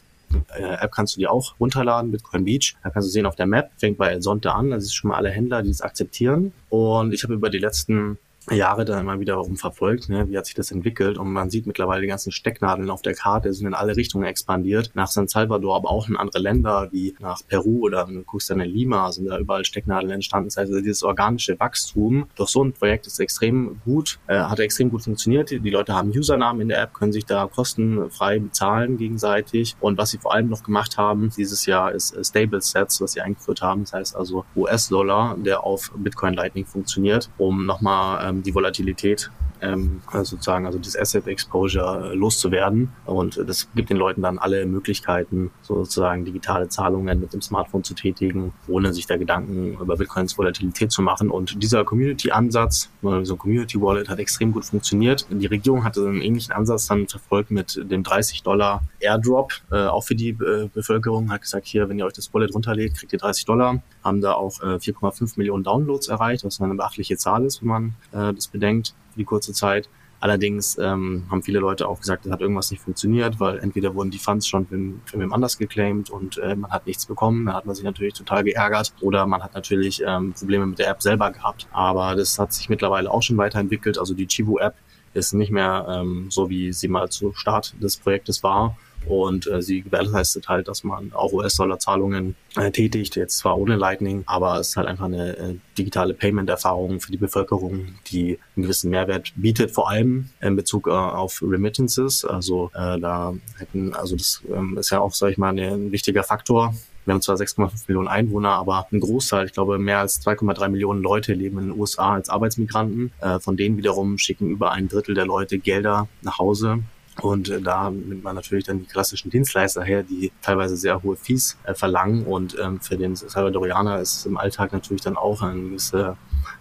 äh, App kannst du dir auch runterladen, Bitcoin Beach. Da kannst du sehen auf der Map, fängt bei El Sonte an, das ist schon mal alle Händler, die es akzeptieren. Und ich habe über die letzten Jahre dann immer wiederum verfolgt, ne? wie hat sich das entwickelt und man sieht mittlerweile die ganzen Stecknadeln auf der Karte sind in alle Richtungen expandiert, nach San Salvador, aber auch in andere Länder wie nach Peru oder du guckst dann in Lima, sind da überall Stecknadeln entstanden. Das heißt, also dieses organische Wachstum durch so ein Projekt ist extrem gut, äh, hat extrem gut funktioniert. Die Leute haben Usernamen in der App, können sich da kostenfrei bezahlen gegenseitig und was sie vor allem noch gemacht haben dieses Jahr ist äh, Stable Sets, was sie eingeführt haben. Das heißt also US-Dollar, der auf Bitcoin Lightning funktioniert, um nochmal ähm, die Volatilität ähm, also sozusagen, also das Asset Exposure äh, loszuwerden. Und das gibt den Leuten dann alle Möglichkeiten, sozusagen digitale Zahlungen mit dem Smartphone zu tätigen, ohne sich da Gedanken über Bitcoins Volatilität zu machen. Und dieser Community-Ansatz, so ein Community-Wallet, hat extrem gut funktioniert. Die Regierung hatte einen ähnlichen Ansatz dann verfolgt mit dem 30 Dollar Airdrop, äh, auch für die äh, Bevölkerung, hat gesagt, hier, wenn ihr euch das Wallet runterlädt, kriegt ihr 30 Dollar. Haben da auch äh, 4,5 Millionen Downloads erreicht, was eine beachtliche Zahl ist, wenn man äh, das bedenkt für die kurze Zeit. Allerdings ähm, haben viele Leute auch gesagt, es hat irgendwas nicht funktioniert, weil entweder wurden die Funds schon für wem anders geclaimed und äh, man hat nichts bekommen. Da hat man sich natürlich total geärgert oder man hat natürlich ähm, Probleme mit der App selber gehabt. Aber das hat sich mittlerweile auch schon weiterentwickelt. Also die Chivo-App ist nicht mehr ähm, so, wie sie mal zu Start des Projektes war und äh, sie gewährleistet halt, dass man auch US-Dollar-Zahlungen äh, tätigt, jetzt zwar ohne Lightning, aber es ist halt einfach eine äh, digitale Payment-Erfahrung für die Bevölkerung, die einen gewissen Mehrwert bietet, vor allem in Bezug äh, auf Remittances. Also äh, da hätten, also das ähm, ist ja auch, sag ich mal, ein wichtiger Faktor Wir haben zwar 6,5 Millionen Einwohner, aber ein Großteil, ich glaube mehr als 2,3 Millionen Leute leben in den USA als Arbeitsmigranten. Äh, von denen wiederum schicken über ein Drittel der Leute Gelder nach Hause und äh, da nimmt man natürlich dann die klassischen Dienstleister her, die teilweise sehr hohe Fees äh, verlangen. Und ähm, für den Salvadorianer ist es im Alltag natürlich dann auch eine gewisse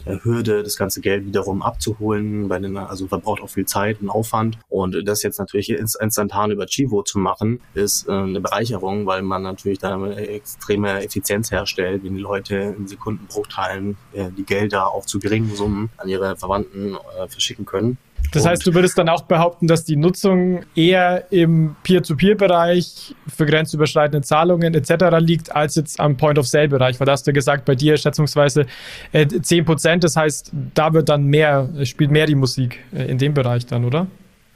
äh, Hürde, das ganze Geld wiederum abzuholen. Bei den, also verbraucht auch viel Zeit und Aufwand. Und das jetzt natürlich instantan über Chivo zu machen, ist äh, eine Bereicherung, weil man natürlich da eine extreme Effizienz herstellt, wenn die Leute in Sekundenbruchteilen äh, die Gelder auch zu geringen Summen an ihre Verwandten äh, verschicken können. Das heißt, du würdest dann auch behaupten, dass die Nutzung eher im Peer-to-Peer-Bereich für grenzüberschreitende Zahlungen etc. liegt, als jetzt am Point-of-Sale-Bereich. Weil da hast du gesagt, bei dir schätzungsweise äh, 10 Prozent. Das heißt, da wird dann mehr, spielt mehr die Musik äh, in dem Bereich dann, oder?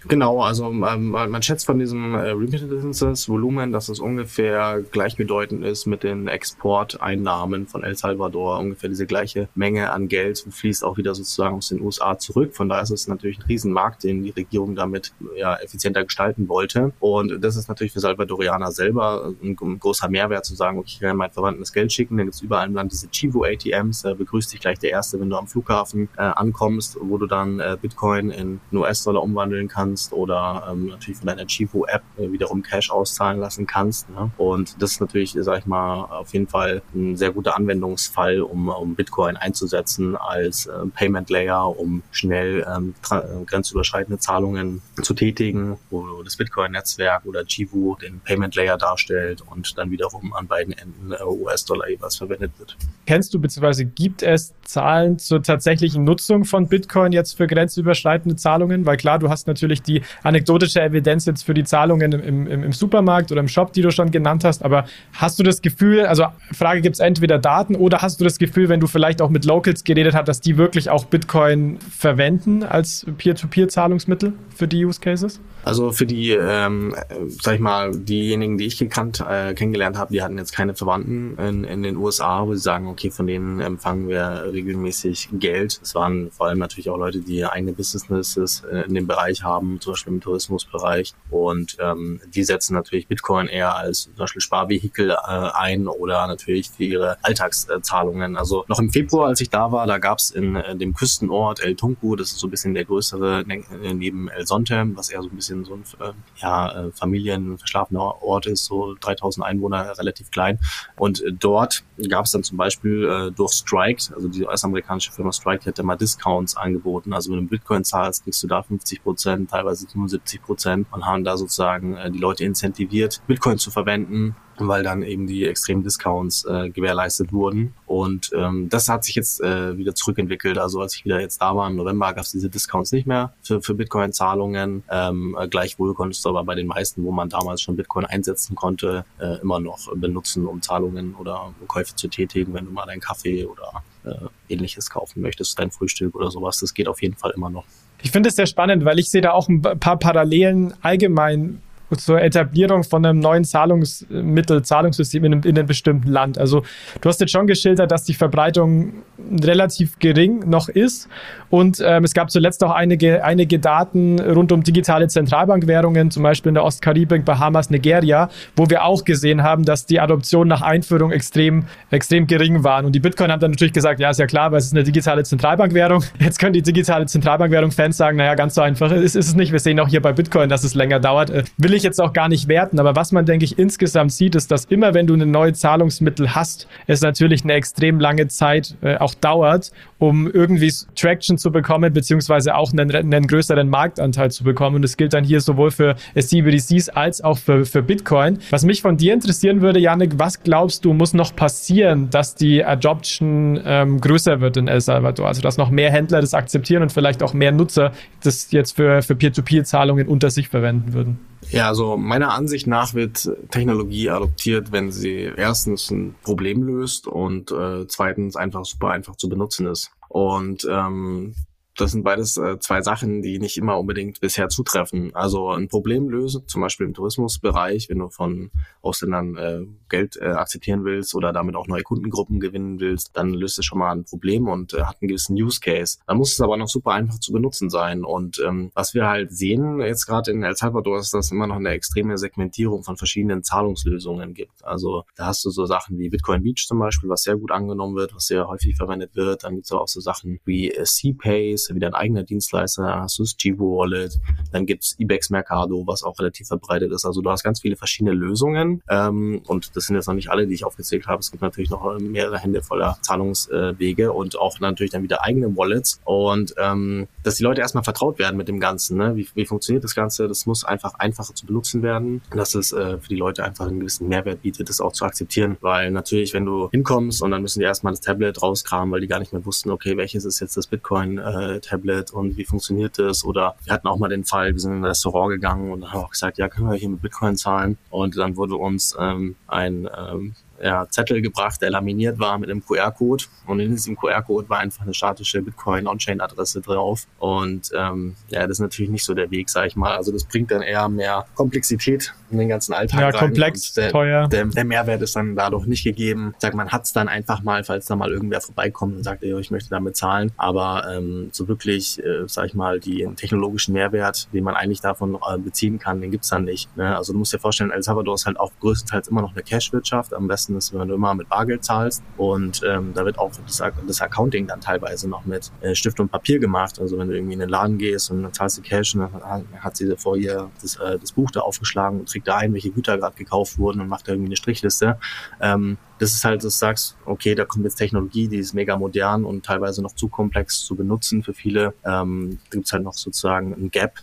Genau, also ähm, man schätzt von diesem äh, Remittances-Volumen, dass es ungefähr gleichbedeutend ist mit den Exporteinnahmen von El Salvador. Ungefähr diese gleiche Menge an Geld fließt auch wieder sozusagen aus den USA zurück. Von daher ist es natürlich ein Riesenmarkt, den die Regierung damit ja, effizienter gestalten wollte. Und das ist natürlich für Salvadorianer selber ein, ein großer Mehrwert zu sagen, okay, ich kann meinen Verwandten das Geld schicken, dann gibt es überall im Land diese Chivo-ATMs, da begrüßt dich gleich der Erste, wenn du am Flughafen äh, ankommst, wo du dann äh, Bitcoin in US-Dollar umwandeln kannst kannst oder ähm, natürlich von deiner Chivo-App äh, wiederum Cash auszahlen lassen kannst. Ne? Und das ist natürlich, sag ich mal, auf jeden Fall ein sehr guter Anwendungsfall, um, um Bitcoin einzusetzen als äh, Payment Layer, um schnell ähm, äh, grenzüberschreitende Zahlungen zu tätigen, wo das Bitcoin-Netzwerk oder Chivo den Payment Layer darstellt und dann wiederum an beiden Enden äh, US-Dollar jeweils verwendet wird. Kennst du bzw. gibt es Zahlen zur tatsächlichen Nutzung von Bitcoin jetzt für grenzüberschreitende Zahlungen? Weil klar, du hast natürlich die anekdotische Evidenz jetzt für die Zahlungen im, im, im Supermarkt oder im Shop, die du schon genannt hast. Aber hast du das Gefühl, also Frage, gibt es entweder Daten oder hast du das Gefühl, wenn du vielleicht auch mit Locals geredet hast, dass die wirklich auch Bitcoin verwenden als Peer-to-Peer-Zahlungsmittel für die Use Cases? Also für die, ähm, sag ich mal, diejenigen, die ich gekannt, äh, kennengelernt habe, die hatten jetzt keine Verwandten in, in den USA, wo sie sagen, okay, von denen empfangen wir regelmäßig Geld. Es waren vor allem natürlich auch Leute, die eigene Businesses äh, in dem Bereich haben, zum Beispiel im Tourismusbereich. Und ähm, die setzen natürlich Bitcoin eher als zum Beispiel Sparvehikel äh, ein oder natürlich für ihre Alltagszahlungen. Also noch im Februar, als ich da war, da gab es in äh, dem Küstenort El Tunku, das ist so ein bisschen der größere ne, neben El Sonte, was eher so ein bisschen bisschen so ein äh, ja, äh, familienverschlafener Ort ist, so 3000 Einwohner, relativ klein. Und äh, dort gab es dann zum Beispiel äh, durch Strike, also die US-amerikanische Firma Strike, die hat mal Discounts angeboten. Also wenn du Bitcoin zahlst, kriegst du da 50 Prozent, teilweise 75 Prozent und haben da sozusagen äh, die Leute incentiviert, Bitcoin zu verwenden weil dann eben die extremen Discounts äh, gewährleistet wurden. Und ähm, das hat sich jetzt äh, wieder zurückentwickelt. Also als ich wieder jetzt da war im November, gab es diese Discounts nicht mehr für, für Bitcoin-Zahlungen. Ähm, äh, gleichwohl konntest du aber bei den meisten, wo man damals schon Bitcoin einsetzen konnte, äh, immer noch benutzen, um Zahlungen oder Käufe zu tätigen, wenn du mal deinen Kaffee oder äh, ähnliches kaufen möchtest, dein Frühstück oder sowas. Das geht auf jeden Fall immer noch. Ich finde es sehr spannend, weil ich sehe da auch ein paar Parallelen allgemein zur Etablierung von einem neuen Zahlungsmittel, Zahlungssystem in einem, in einem bestimmten Land. Also du hast jetzt schon geschildert, dass die Verbreitung relativ gering noch ist und ähm, es gab zuletzt auch einige, einige Daten rund um digitale Zentralbankwährungen, zum Beispiel in der Ostkaribik, Bahamas, Nigeria, wo wir auch gesehen haben, dass die Adoption nach Einführung extrem, extrem gering waren. Und die Bitcoin haben dann natürlich gesagt, ja, ist ja klar, weil es ist eine digitale Zentralbankwährung. Jetzt können die digitale Zentralbankwährung-Fans sagen, naja, ganz so einfach ist, ist es nicht. Wir sehen auch hier bei Bitcoin, dass es länger dauert. Äh, will ich jetzt auch gar nicht werten, aber was man, denke ich, insgesamt sieht, ist, dass immer, wenn du ein neues Zahlungsmittel hast, es natürlich eine extrem lange Zeit äh, auch dauert, um irgendwie Traction zu bekommen, beziehungsweise auch einen, einen größeren Marktanteil zu bekommen. Und das gilt dann hier sowohl für CBDCs als auch für, für Bitcoin. Was mich von dir interessieren würde, Janik, was glaubst du, muss noch passieren, dass die Adoption ähm, größer wird in El Salvador? Also, dass noch mehr Händler das akzeptieren und vielleicht auch mehr Nutzer das jetzt für, für Peer-to-Peer-Zahlungen unter sich verwenden würden? Ja, also meiner Ansicht nach wird Technologie adoptiert, wenn sie erstens ein Problem löst und äh, zweitens einfach super einfach zu benutzen ist. Und ähm, das sind beides äh, zwei Sachen, die nicht immer unbedingt bisher zutreffen. Also ein Problem lösen, zum Beispiel im Tourismusbereich, wenn du von Ausländern äh, Geld äh, akzeptieren willst oder damit auch neue Kundengruppen gewinnen willst, dann löst es schon mal ein Problem und äh, hat einen gewissen Use Case. Dann muss es aber noch super einfach zu benutzen sein. Und ähm, was wir halt sehen jetzt gerade in El Salvador ist, dass es immer noch eine extreme Segmentierung von verschiedenen Zahlungslösungen gibt. Also da hast du so Sachen wie Bitcoin Beach zum Beispiel, was sehr gut angenommen wird, was sehr häufig verwendet wird. Dann gibt es auch so Sachen wie äh, CPays, wieder ein eigener Dienstleister, dann hast du das Chivo Wallet, dann gibt's Ibex Mercado, was auch relativ verbreitet ist. Also du hast ganz viele verschiedene Lösungen ähm, und das sind jetzt noch nicht alle, die ich aufgezählt habe. Es gibt natürlich noch mehrere Hände voller Zahlungswege und auch natürlich dann wieder eigene Wallets und ähm, dass die Leute erstmal vertraut werden mit dem Ganzen. Ne? Wie, wie funktioniert das Ganze? Das muss einfach einfacher zu benutzen werden, dass es äh, für die Leute einfach einen gewissen Mehrwert bietet, das auch zu akzeptieren, weil natürlich, wenn du hinkommst und dann müssen die erstmal das Tablet rauskramen, weil die gar nicht mehr wussten, okay, welches ist jetzt das Bitcoin äh, Tablet und wie funktioniert das? Oder wir hatten auch mal den Fall, wir sind in ein Restaurant gegangen und haben auch gesagt, ja, können wir hier mit Bitcoin zahlen? Und dann wurde uns ähm, ein ähm, ja, Zettel gebracht, der laminiert war mit einem QR-Code. Und in diesem QR-Code war einfach eine statische Bitcoin-On-Chain-Adresse drauf. Und ähm, ja, das ist natürlich nicht so der Weg, sag ich mal. Also das bringt dann eher mehr Komplexität in den ganzen Alltag. Ja, rein. komplex, der, teuer. Der, der, Mehrwert ist dann dadurch nicht gegeben. Sag, man hat es dann einfach mal, falls da mal irgendwer vorbeikommt und sagt, ey, ich möchte damit zahlen. Aber ähm, so wirklich, äh, sag ich mal, die technologischen Mehrwert, den man eigentlich davon äh, beziehen kann, den gibt's dann nicht. Ne? Also du musst dir vorstellen, El Salvador ist halt auch größtenteils immer noch eine Cash-Wirtschaft. Am besten ist, wenn du immer mit Bargeld zahlst. Und ähm, da wird auch das, das Accounting dann teilweise noch mit äh, Stift und Papier gemacht. Also wenn du irgendwie in den Laden gehst und dann zahlst du Cash und dann hat sie vor ihr das, äh, das Buch da aufgeschlagen und trägt da ein, welche Güter gerade gekauft wurden und macht da irgendwie eine Strichliste. Ähm, das ist halt, dass du sagst, okay, da kommt jetzt Technologie, die ist mega modern und teilweise noch zu komplex zu benutzen für viele. Ähm, gibt es halt noch sozusagen ein Gap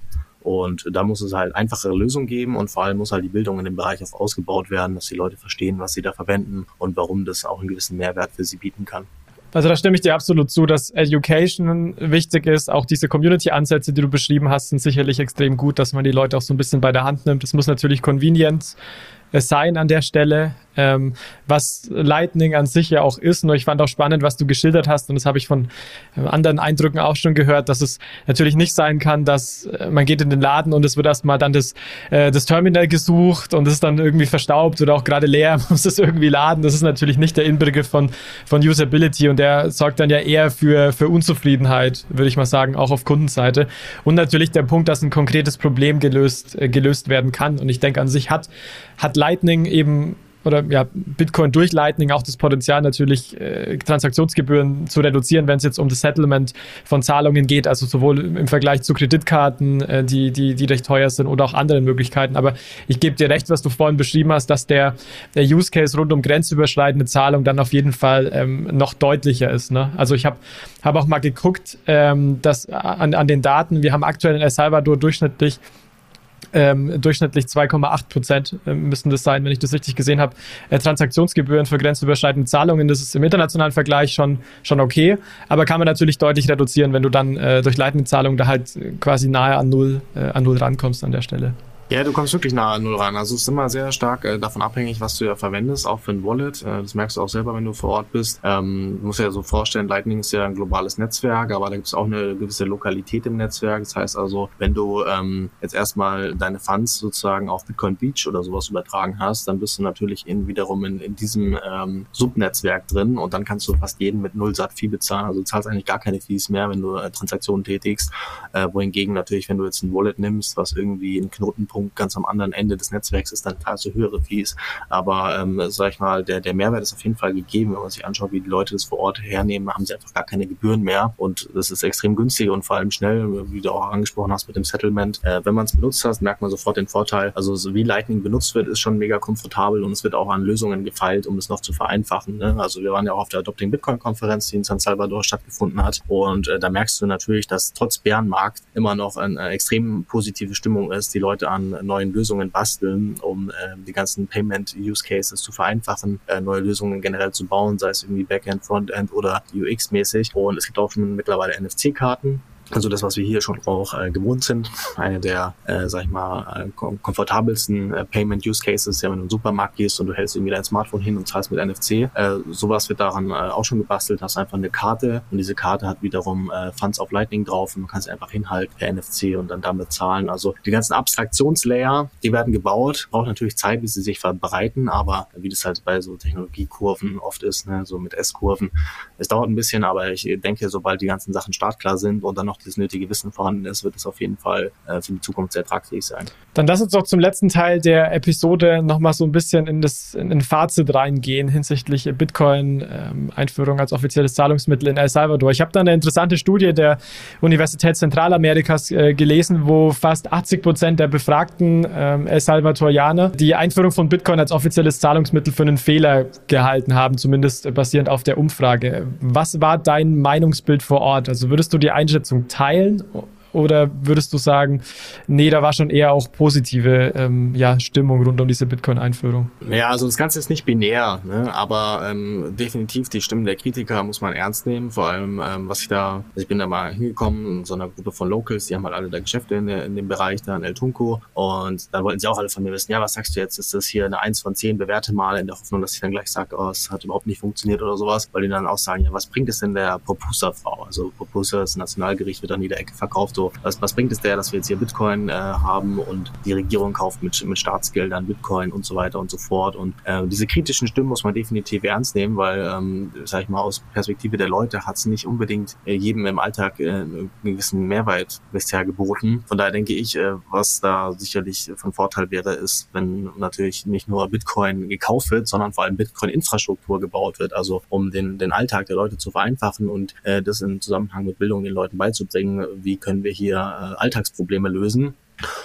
und da muss es halt einfachere Lösungen geben und vor allem muss halt die Bildung in dem Bereich auch ausgebaut werden, dass die Leute verstehen, was sie da verwenden und warum das auch einen gewissen Mehrwert für sie bieten kann. Also da stimme ich dir absolut zu, dass Education wichtig ist. Auch diese Community-Ansätze, die du beschrieben hast, sind sicherlich extrem gut, dass man die Leute auch so ein bisschen bei der Hand nimmt. Es muss natürlich Convenience sein an der Stelle, ähm, was Lightning an sich ja auch ist. Nur ich fand auch spannend, was du geschildert hast und das habe ich von äh, anderen Eindrücken auch schon gehört, dass es natürlich nicht sein kann, dass äh, man geht in den Laden und es wird erstmal dann das, äh, das Terminal gesucht und es ist dann irgendwie verstaubt oder auch gerade leer, muss es irgendwie laden. Das ist natürlich nicht der Inbegriff von, von Usability und der sorgt dann ja eher für, für Unzufriedenheit, würde ich mal sagen, auch auf Kundenseite. Und natürlich der Punkt, dass ein konkretes Problem gelöst, äh, gelöst werden kann. Und ich denke, an sich hat, hat Lightning eben oder ja, Bitcoin durch Lightning auch das Potenzial natürlich äh, Transaktionsgebühren zu reduzieren, wenn es jetzt um das Settlement von Zahlungen geht, also sowohl im Vergleich zu Kreditkarten, äh, die, die, die recht teuer sind oder auch anderen Möglichkeiten. Aber ich gebe dir recht, was du vorhin beschrieben hast, dass der, der Use Case rund um grenzüberschreitende Zahlung dann auf jeden Fall ähm, noch deutlicher ist. Ne? Also ich habe hab auch mal geguckt, ähm, dass an, an den Daten, wir haben aktuell in El Salvador durchschnittlich ähm, durchschnittlich 2,8 Prozent äh, müssen das sein, wenn ich das richtig gesehen habe. Äh, Transaktionsgebühren für grenzüberschreitende Zahlungen, das ist im internationalen Vergleich schon, schon okay, aber kann man natürlich deutlich reduzieren, wenn du dann äh, durch leitende Zahlungen da halt quasi nahe an Null, äh, an Null rankommst an der Stelle. Ja, du kommst wirklich nah an Null ran. Also es ist immer sehr stark äh, davon abhängig, was du ja verwendest, auch für ein Wallet. Äh, das merkst du auch selber, wenn du vor Ort bist. Ähm, du musst ja so vorstellen, Lightning ist ja ein globales Netzwerk, aber da gibt es auch eine gewisse Lokalität im Netzwerk. Das heißt also, wenn du ähm, jetzt erstmal deine Funds sozusagen auf Bitcoin Beach oder sowas übertragen hast, dann bist du natürlich in, wiederum in, in diesem ähm, Subnetzwerk drin und dann kannst du fast jeden mit null Sat Fee bezahlen. Also du zahlst eigentlich gar keine Fees mehr, wenn du äh, Transaktionen tätigst. Äh, wohingegen natürlich, wenn du jetzt ein Wallet nimmst, was irgendwie einen Knoten Punkt ganz am anderen Ende des Netzwerks ist, dann du höhere Fees. Aber ähm, sag ich mal, der, der Mehrwert ist auf jeden Fall gegeben. Wenn man sich anschaut, wie die Leute das vor Ort hernehmen, haben sie einfach gar keine Gebühren mehr. Und das ist extrem günstig und vor allem schnell, wie du auch angesprochen hast mit dem Settlement. Äh, wenn man es benutzt hast, merkt man sofort den Vorteil. Also so wie Lightning benutzt wird, ist schon mega komfortabel und es wird auch an Lösungen gefeilt, um es noch zu vereinfachen. Ne? Also wir waren ja auch auf der Adopting Bitcoin Konferenz, die in San Salvador stattgefunden hat. Und äh, da merkst du natürlich, dass trotz Bärenmarkt immer noch eine extrem positive Stimmung ist, die Leute an neuen neuen Lösungen basteln, um äh, die ganzen Payment-Use-Cases zu vereinfachen, äh, neue Lösungen generell zu bauen, sei es irgendwie Backend, Frontend oder UX-mäßig. Und es gibt auch schon mittlerweile NFC-Karten, Also das, was wir hier schon auch äh, gewohnt sind. Eine der, äh, sag ich mal, äh, komfortabelsten äh, Payment-Use-Cases, ja, wenn du in den Supermarkt gehst und du hältst irgendwie dein Smartphone hin und zahlst mit NFC. Äh, sowas wird daran äh, auch schon gebastelt. Hast einfach eine Karte und diese Karte hat wiederum äh, Funds auf Lightning drauf und du kannst einfach hinhalten per NFC und dann damit zahlen. Also die ganzen Abstraktionslayer, die werden gebaut. Braucht natürlich Zeit, bis sie sich verbreiten, aber wie das halt bei so Technologiekurven oft ist, ne, so mit S-Kurven, es dauert ein bisschen, aber ich denke, sobald die ganzen Sachen startklar sind und dann noch das nötige Wissen vorhanden ist, wird es auf jeden Fall äh, für die Zukunft sehr tragfähig sein. Dann lass uns doch zum letzten Teil der Episode nochmal so ein bisschen in das in, in Fazit reingehen hinsichtlich Bitcoin-Einführung ähm, als offizielles Zahlungsmittel in El Salvador. Ich habe da eine interessante Studie der Universität Zentralamerikas äh, gelesen, wo fast 80 Prozent der befragten ähm, El Salvadorianer die Einführung von Bitcoin als offizielles Zahlungsmittel für einen Fehler gehalten haben, zumindest basierend auf der Umfrage. Was war dein Meinungsbild vor Ort? Also würdest du die Einschätzung teilen oder würdest du sagen, nee, da war schon eher auch positive ähm, ja, Stimmung rund um diese Bitcoin-Einführung? Ja, also das Ganze ist nicht binär, ne? aber ähm, definitiv die Stimmen der Kritiker muss man ernst nehmen. Vor allem, ähm, was ich da, also ich bin da mal hingekommen in so einer Gruppe von Locals, die haben halt alle da Geschäfte in, in dem Bereich da in El Tunco und da wollten sie auch alle von mir wissen, ja, was sagst du jetzt, ist das hier eine 1 von 10, bewerte mal in der Hoffnung, dass ich dann gleich sage, oh, es hat überhaupt nicht funktioniert oder sowas, weil die dann auch sagen, ja, was bringt es denn der Propusa-Frau? Also ist ein Nationalgericht, wird an jeder Ecke verkauft, so was, was bringt es der, dass wir jetzt hier Bitcoin äh, haben und die Regierung kauft mit, mit Staatsgeldern Bitcoin und so weiter und so fort. Und äh, diese kritischen Stimmen muss man definitiv ernst nehmen, weil, ähm, sag ich mal, aus Perspektive der Leute hat es nicht unbedingt äh, jedem im Alltag äh, einen gewissen Mehrwert bisher geboten. Von daher denke ich, äh, was da sicherlich von Vorteil wäre, ist, wenn natürlich nicht nur Bitcoin gekauft wird, sondern vor allem Bitcoin-Infrastruktur gebaut wird, also um den, den Alltag der Leute zu vereinfachen und äh, das im Zusammenhang mit Bildung den Leuten beizubringen, wie können wir hier äh, Alltagsprobleme lösen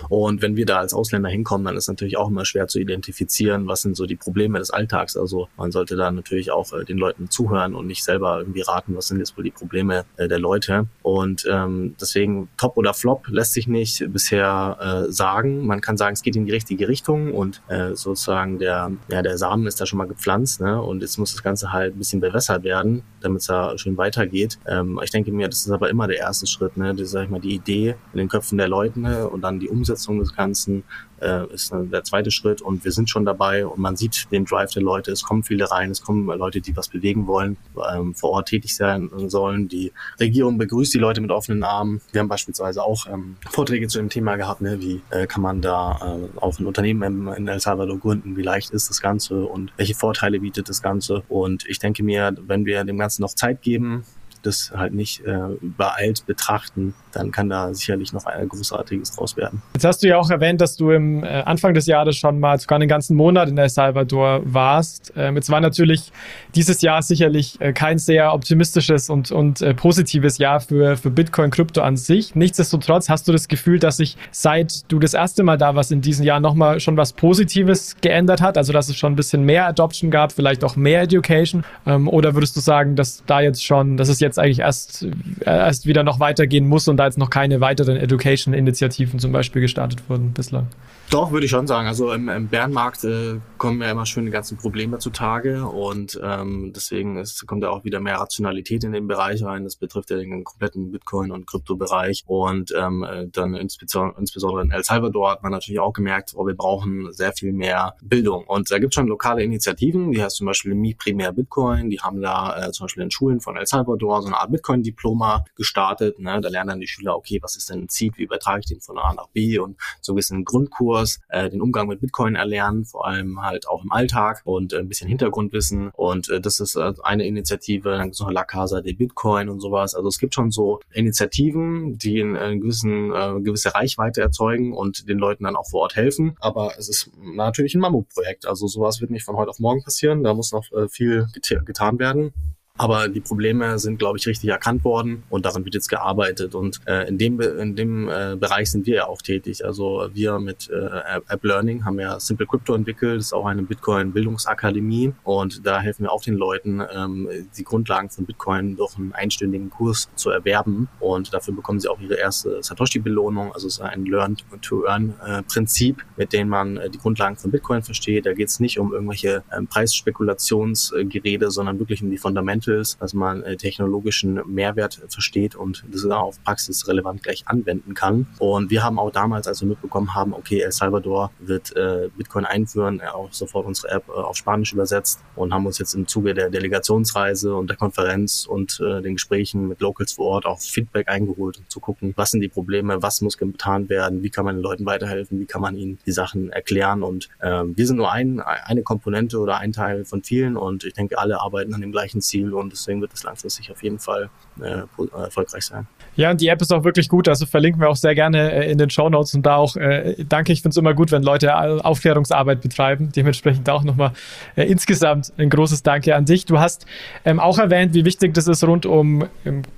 und wenn wir da als Ausländer hinkommen, dann ist natürlich auch immer schwer zu identifizieren, was sind so die Probleme des Alltags. Also man sollte da natürlich auch äh, den Leuten zuhören und nicht selber irgendwie raten, was sind jetzt wohl die Probleme äh, der Leute. Und ähm, deswegen Top oder Flop lässt sich nicht bisher äh, sagen. Man kann sagen, es geht in die richtige Richtung und äh, sozusagen der, ja, der Samen ist da schon mal gepflanzt ne? und jetzt muss das Ganze halt ein bisschen bewässert werden, damit es da schön weitergeht. Ähm, ich denke mir, das ist aber immer der erste Schritt, ne? das, sag ich mal, die Idee in den Köpfen der Leute ne? und dann die Umsetzung des Ganzen äh, ist der zweite Schritt und wir sind schon dabei und man sieht den Drive der Leute. Es kommen viele rein, es kommen Leute, die was bewegen wollen, ähm, vor Ort tätig sein sollen. Die Regierung begrüßt die Leute mit offenen Armen. Wir haben beispielsweise auch ähm, Vorträge zu dem Thema gehabt, ne? wie äh, kann man da äh, auch ein Unternehmen in El Salvador gründen, wie leicht ist das Ganze und welche Vorteile bietet das Ganze. Und ich denke mir, wenn wir dem Ganzen noch Zeit geben, das halt nicht äh, übereilt betrachten, dann kann da sicherlich noch ein großartiges draus werden. Jetzt hast du ja auch erwähnt, dass du im äh, Anfang des Jahres schon mal sogar einen ganzen Monat in El Salvador warst. Ähm, jetzt war natürlich dieses Jahr sicherlich äh, kein sehr optimistisches und, und äh, positives Jahr für, für Bitcoin Krypto an sich. Nichtsdestotrotz hast du das Gefühl, dass sich seit du das erste Mal da warst in diesem Jahr nochmal schon was Positives geändert hat, also dass es schon ein bisschen mehr Adoption gab, vielleicht auch mehr Education. Ähm, oder würdest du sagen, dass da jetzt schon, dass es jetzt eigentlich erst, äh, erst wieder noch weitergehen muss und da jetzt noch keine weiteren Education-Initiativen zum Beispiel gestartet wurden bislang. Doch, würde ich schon sagen. Also im, im Bärenmarkt äh, kommen ja immer schön die ganzen Probleme zutage und ähm, deswegen ist, kommt ja auch wieder mehr Rationalität in den Bereich rein. Das betrifft ja den kompletten Bitcoin- und Kryptobereich und ähm, dann insbesondere, insbesondere in El Salvador hat man natürlich auch gemerkt, oh, wir brauchen sehr viel mehr Bildung und da gibt es schon lokale Initiativen, die heißt zum Beispiel Mi Primär Bitcoin, die haben da äh, zum Beispiel in Schulen von El Salvador so eine Art Bitcoin-Diploma gestartet. Ne? Da lernen dann die Schüler, okay, was ist denn ein Seed, wie übertrage ich den von A nach B und so ein bisschen Grundkurs, äh, den Umgang mit Bitcoin erlernen, vor allem halt auch im Alltag und äh, ein bisschen Hintergrundwissen und äh, das ist äh, eine Initiative, dann gibt es noch La Casa de Bitcoin und sowas. Also es gibt schon so Initiativen, die in, in gewissen, äh, gewisse Reichweite erzeugen und den Leuten dann auch vor Ort helfen, aber es ist natürlich ein Mammutprojekt, also sowas wird nicht von heute auf morgen passieren, da muss noch äh, viel get getan werden. Aber die Probleme sind, glaube ich, richtig erkannt worden und daran wird jetzt gearbeitet. Und äh, in dem, in dem äh, Bereich sind wir ja auch tätig. Also wir mit äh, App Learning haben ja Simple Crypto entwickelt, das ist auch eine Bitcoin-Bildungsakademie. Und da helfen wir auch den Leuten, ähm, die Grundlagen von Bitcoin durch einen einstündigen Kurs zu erwerben. Und dafür bekommen sie auch ihre erste Satoshi-Belohnung. Also es ist ein Learn-to-Earn-Prinzip, mit dem man äh, die Grundlagen von Bitcoin versteht. Da geht es nicht um irgendwelche ähm, Preisspekulationsgerede, sondern wirklich um die Fundamente Ist, dass man äh, technologischen Mehrwert versteht und das auch praxisrelevant gleich anwenden kann. Und wir haben auch damals, als wir mitbekommen haben, okay, El Salvador wird äh, Bitcoin einführen, auch sofort unsere App äh, auf Spanisch übersetzt und haben uns jetzt im Zuge der Delegationsreise und der Konferenz und äh, den Gesprächen mit Locals vor Ort auch Feedback eingeholt, um zu gucken, was sind die Probleme, was muss getan werden, wie kann man den Leuten weiterhelfen, wie kann man ihnen die Sachen erklären. Und äh, wir sind nur ein, eine Komponente oder ein Teil von vielen und ich denke, alle arbeiten an dem gleichen Ziel und deswegen wird es langfristig auf jeden Fall äh, erfolgreich sein. Ja, und die App ist auch wirklich gut, also verlinken wir auch sehr gerne äh, in den Show Notes und da auch, äh, danke, ich finde es immer gut, wenn Leute Aufklärungsarbeit betreiben. Dementsprechend auch nochmal äh, insgesamt ein großes Danke an dich. Du hast ähm, auch erwähnt, wie wichtig das ist rund um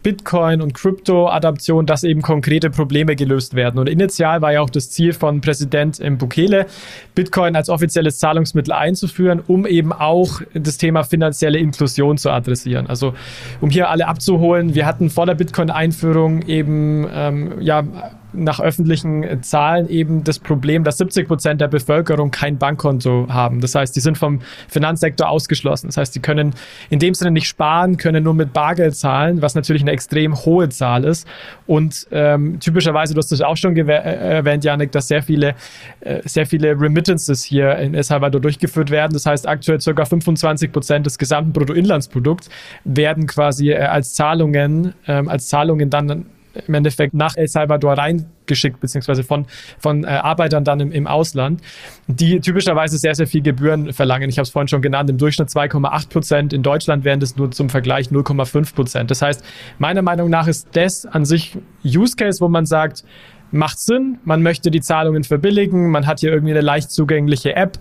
Bitcoin und Krypto-Adaption, dass eben konkrete Probleme gelöst werden. Und initial war ja auch das Ziel von Präsident Bukele, Bitcoin als offizielles Zahlungsmittel einzuführen, um eben auch das Thema finanzielle Inklusion zu adressieren. Also um hier alle abzuholen, wir hatten vor der Bitcoin-Einführung eben ähm, ja nach öffentlichen Zahlen eben das Problem, dass 70 Prozent der Bevölkerung kein Bankkonto haben. Das heißt, die sind vom Finanzsektor ausgeschlossen. Das heißt, die können in dem Sinne nicht sparen, können nur mit Bargeld zahlen, was natürlich eine extrem hohe Zahl ist. Und ähm, typischerweise, du hast das auch schon äh, erwähnt, Janik, dass sehr viele, äh, sehr viele Remittances hier in El Salvador durchgeführt werden. Das heißt, aktuell ca. 25 Prozent des gesamten Bruttoinlandsprodukts werden quasi äh, als Zahlungen, ähm, als Zahlungen dann im Endeffekt nach El Salvador reingeschickt, beziehungsweise von, von äh, Arbeitern dann im, im Ausland, die typischerweise sehr, sehr viel Gebühren verlangen. Ich habe es vorhin schon genannt, im Durchschnitt 2,8 Prozent. In Deutschland wären das nur zum Vergleich 0,5 Prozent. Das heißt, meiner Meinung nach ist das an sich Use Case, wo man sagt, macht Sinn, man möchte die Zahlungen verbilligen, man hat hier irgendwie eine leicht zugängliche App,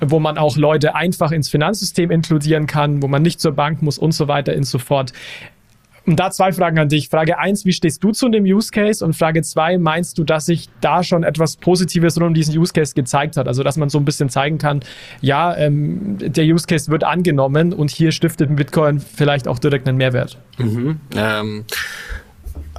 wo man auch Leute einfach ins Finanzsystem inkludieren kann, wo man nicht zur Bank muss und so weiter und so fort. Und da zwei Fragen an dich. Frage eins, wie stehst du zu dem Use Case? Und Frage zwei, meinst du, dass sich da schon etwas Positives rund um diesen Use Case gezeigt hat? Also, dass man so ein bisschen zeigen kann, ja, ähm, der Use Case wird angenommen und hier stiftet Bitcoin vielleicht auch direkt einen Mehrwert. Mhm, ähm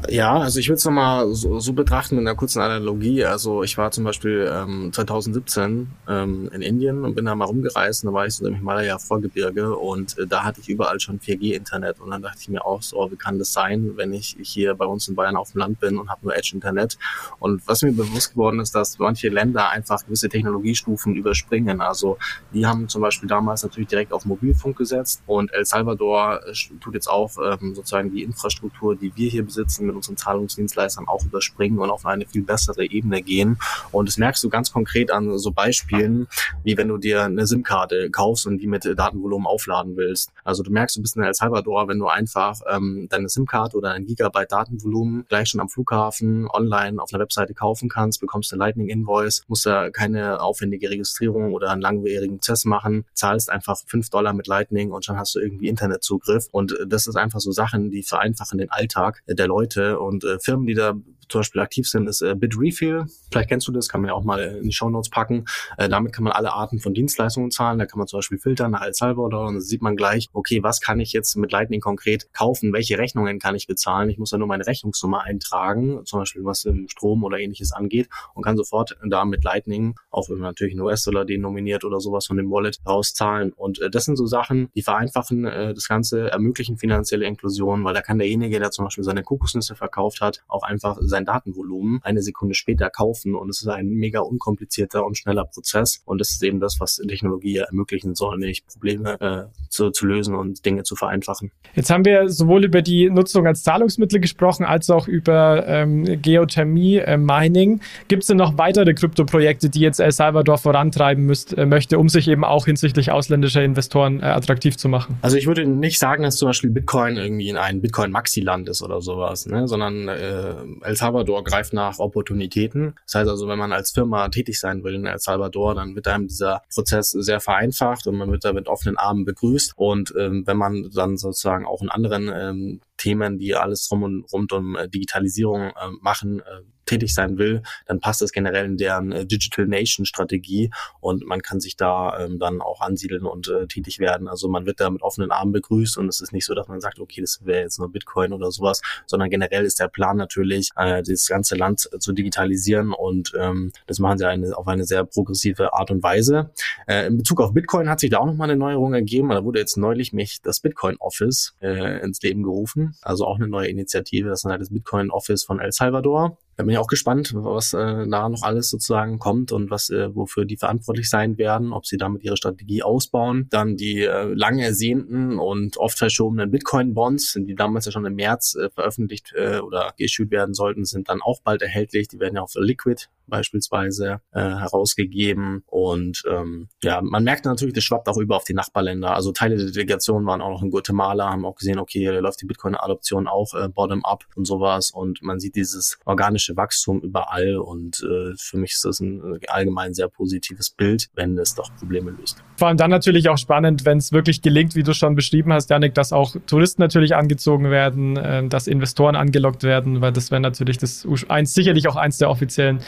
ja, also ich würde es nochmal so, so betrachten mit einer kurzen Analogie. Also ich war zum Beispiel ähm, 2017 ähm, in Indien und bin da mal rumgereist und da war ich so im Himalaya-Vorgebirge und äh, da hatte ich überall schon 4G-Internet und dann dachte ich mir auch so, wie kann das sein, wenn ich hier bei uns in Bayern auf dem Land bin und habe nur Edge-Internet. Und was mir bewusst geworden ist, dass manche Länder einfach gewisse Technologiestufen überspringen. Also die haben zum Beispiel damals natürlich direkt auf Mobilfunk gesetzt und El Salvador äh, tut jetzt auch ähm, sozusagen die Infrastruktur, die wir hier besitzen, mit unseren Zahlungsdienstleistern auch überspringen und auf eine viel bessere Ebene gehen. Und das merkst du ganz konkret an so Beispielen, wie wenn du dir eine SIM-Karte kaufst und die mit Datenvolumen aufladen willst. Also du merkst, du bist in El Salvador, wenn du einfach ähm, deine SIM-Karte oder ein Gigabyte Datenvolumen gleich schon am Flughafen online auf einer Webseite kaufen kannst, bekommst eine Lightning-Invoice, musst da keine aufwendige Registrierung oder einen langwierigen Prozess machen, zahlst einfach fünf Dollar mit Lightning und schon hast du irgendwie Internetzugriff. Und das ist einfach so Sachen, die vereinfachen den Alltag der Leute Leute und äh, Firmen, die da zum Beispiel aktiv sind, ist äh, Bitrefill. Vielleicht kennst du das, kann man ja auch mal in die Show Notes packen. Äh, damit kann man alle Arten von Dienstleistungen zahlen. Da kann man zum Beispiel filtern nach Salvador und dann sieht man gleich, okay, was kann ich jetzt mit Lightning konkret kaufen? Welche Rechnungen kann ich bezahlen? Ich muss da nur meine Rechnungsnummer eintragen, zum Beispiel was im Strom oder ähnliches angeht und kann sofort da mit Lightning, auch wenn man natürlich einen US-Dollar denominiert oder sowas von dem Wallet rauszahlen. Und äh, das sind so Sachen, die vereinfachen äh, das Ganze, ermöglichen finanzielle Inklusion, weil da kann derjenige, der zum Beispiel seine Kokosnüsse verkauft hat, auch einfach sein Datenvolumen eine Sekunde später kaufen und es ist ein mega unkomplizierter und schneller Prozess und das ist eben das, was Technologie ermöglichen soll, nämlich Probleme äh, zu, zu lösen und Dinge zu vereinfachen. Jetzt haben wir sowohl über die Nutzung als Zahlungsmittel gesprochen, als auch über ähm, Geothermie, äh, Mining. Gibt es denn noch weitere Kryptoprojekte, die jetzt El Salvador vorantreiben müsst, äh, möchte, um sich eben auch hinsichtlich ausländischer Investoren äh, attraktiv zu machen? Also ich würde nicht sagen, dass zum Beispiel Bitcoin irgendwie in ein Bitcoin-Maxi-Land ist oder sowas, ne? sondern äh, El Salvador greift nach Opportunitäten. Das heißt also, wenn man als Firma tätig sein will in El Salvador, dann wird einem dieser Prozess sehr vereinfacht und man wird da mit offenen Armen begrüßt. Und ähm, wenn man dann sozusagen auch in anderen ähm, Themen, die alles rum und rund um äh, Digitalisierung äh, machen, äh, tätig sein will, dann passt das generell in deren äh, Digital Nation Strategie und man kann sich da ähm, dann auch ansiedeln und äh, tätig werden. Also man wird da mit offenen Armen begrüßt und es ist nicht so, dass man sagt, okay, das wäre jetzt nur Bitcoin oder sowas, sondern generell ist der Plan natürlich, äh, das ganze Land zu digitalisieren und ähm, das machen sie eine, auf eine sehr progressive Art und Weise. Äh, in Bezug auf Bitcoin hat sich da auch nochmal eine Neuerung ergeben. Da wurde jetzt neulich mich das Bitcoin Office äh, ins Leben gerufen, also auch eine neue Initiative. Das ist halt das Bitcoin Office von El Salvador. Da bin ich auch gespannt, was äh, da noch alles sozusagen kommt und was äh, wofür die verantwortlich sein werden, ob sie damit ihre Strategie ausbauen. Dann die äh, lang ersehnten und oft verschobenen Bitcoin-Bonds, die damals ja schon im März äh, veröffentlicht äh, oder geissued werden sollten, sind dann auch bald erhältlich. Die werden ja auf Liquid beispielsweise äh, herausgegeben. Und ähm, ja, man merkt natürlich, das schwappt auch über auf die Nachbarländer. Also Teile der Delegation waren auch noch in Guatemala, haben auch gesehen, okay, hier läuft die Bitcoin-Adoption auch äh, bottom-up und sowas. Und man sieht dieses organische Wachstum überall. Und äh, für mich ist das ein äh, allgemein sehr positives Bild, wenn es doch Probleme löst. Vor allem dann natürlich auch spannend, wenn es wirklich gelingt, wie du schon beschrieben hast, Janik, dass auch Touristen natürlich angezogen werden, äh, dass Investoren angelockt werden, weil das wäre natürlich das eins, sicherlich auch eins der offiziellen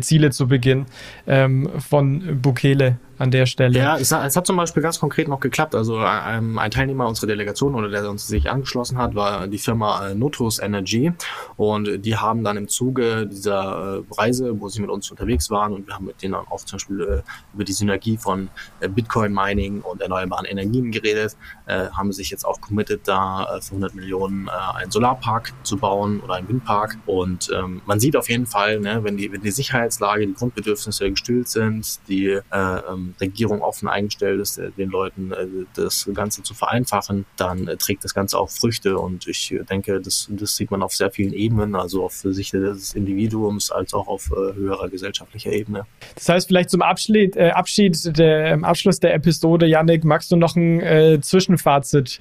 Ziele zu Beginn ähm, von Bukele an der Stelle. Ja, es, es, hat zum Beispiel ganz konkret noch geklappt. Also ähm, ein Teilnehmer unserer Delegation oder der uns sich angeschlossen hat, war die Firma äh, Notus Energy und die haben dann im Zuge dieser äh, Reise, wo sie mit uns unterwegs waren und wir haben mit denen dann auch zum Beispiel äh, über die Synergie von Bitcoin Mining und erneuerbaren Energien geredet, haben sich jetzt auch committed, da für 100 Millionen einen Solarpark zu bauen oder einen Windpark und ähm, man sieht auf jeden Fall, ne, wenn die wenn die Sicherheitslage, die Grundbedürfnisse gestillt sind, die äh, ähm, Regierung offen eingestellt ist, äh, den Leuten äh, das Ganze zu vereinfachen, dann äh, trägt das Ganze auch Früchte. Und ich denke, das, das sieht man auf sehr vielen Ebenen, also auf Sicht des Individuums als auch auf höherer gesellschaftlicher Ebene. Das heißt, vielleicht zum Abschied, äh, Abschied der, Abschluss der Episode, Yannick, magst du noch ein äh, Zwischenfazit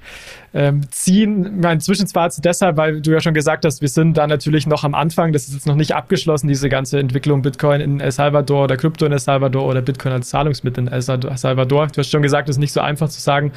ähm, ziehen? Mein Zwischenfazit deshalb, weil du ja schon gesagt hast, wir sind da natürlich noch am Anfang. Das ist jetzt noch nicht abgeschlossen, diese ganze Entwicklung Bitcoin in El Salvador oder Krypto in El Salvador oder Bitcoin als Zahlungsmittel in El Salvador. Du hast schon gesagt, es ist nicht so einfach zu sagen,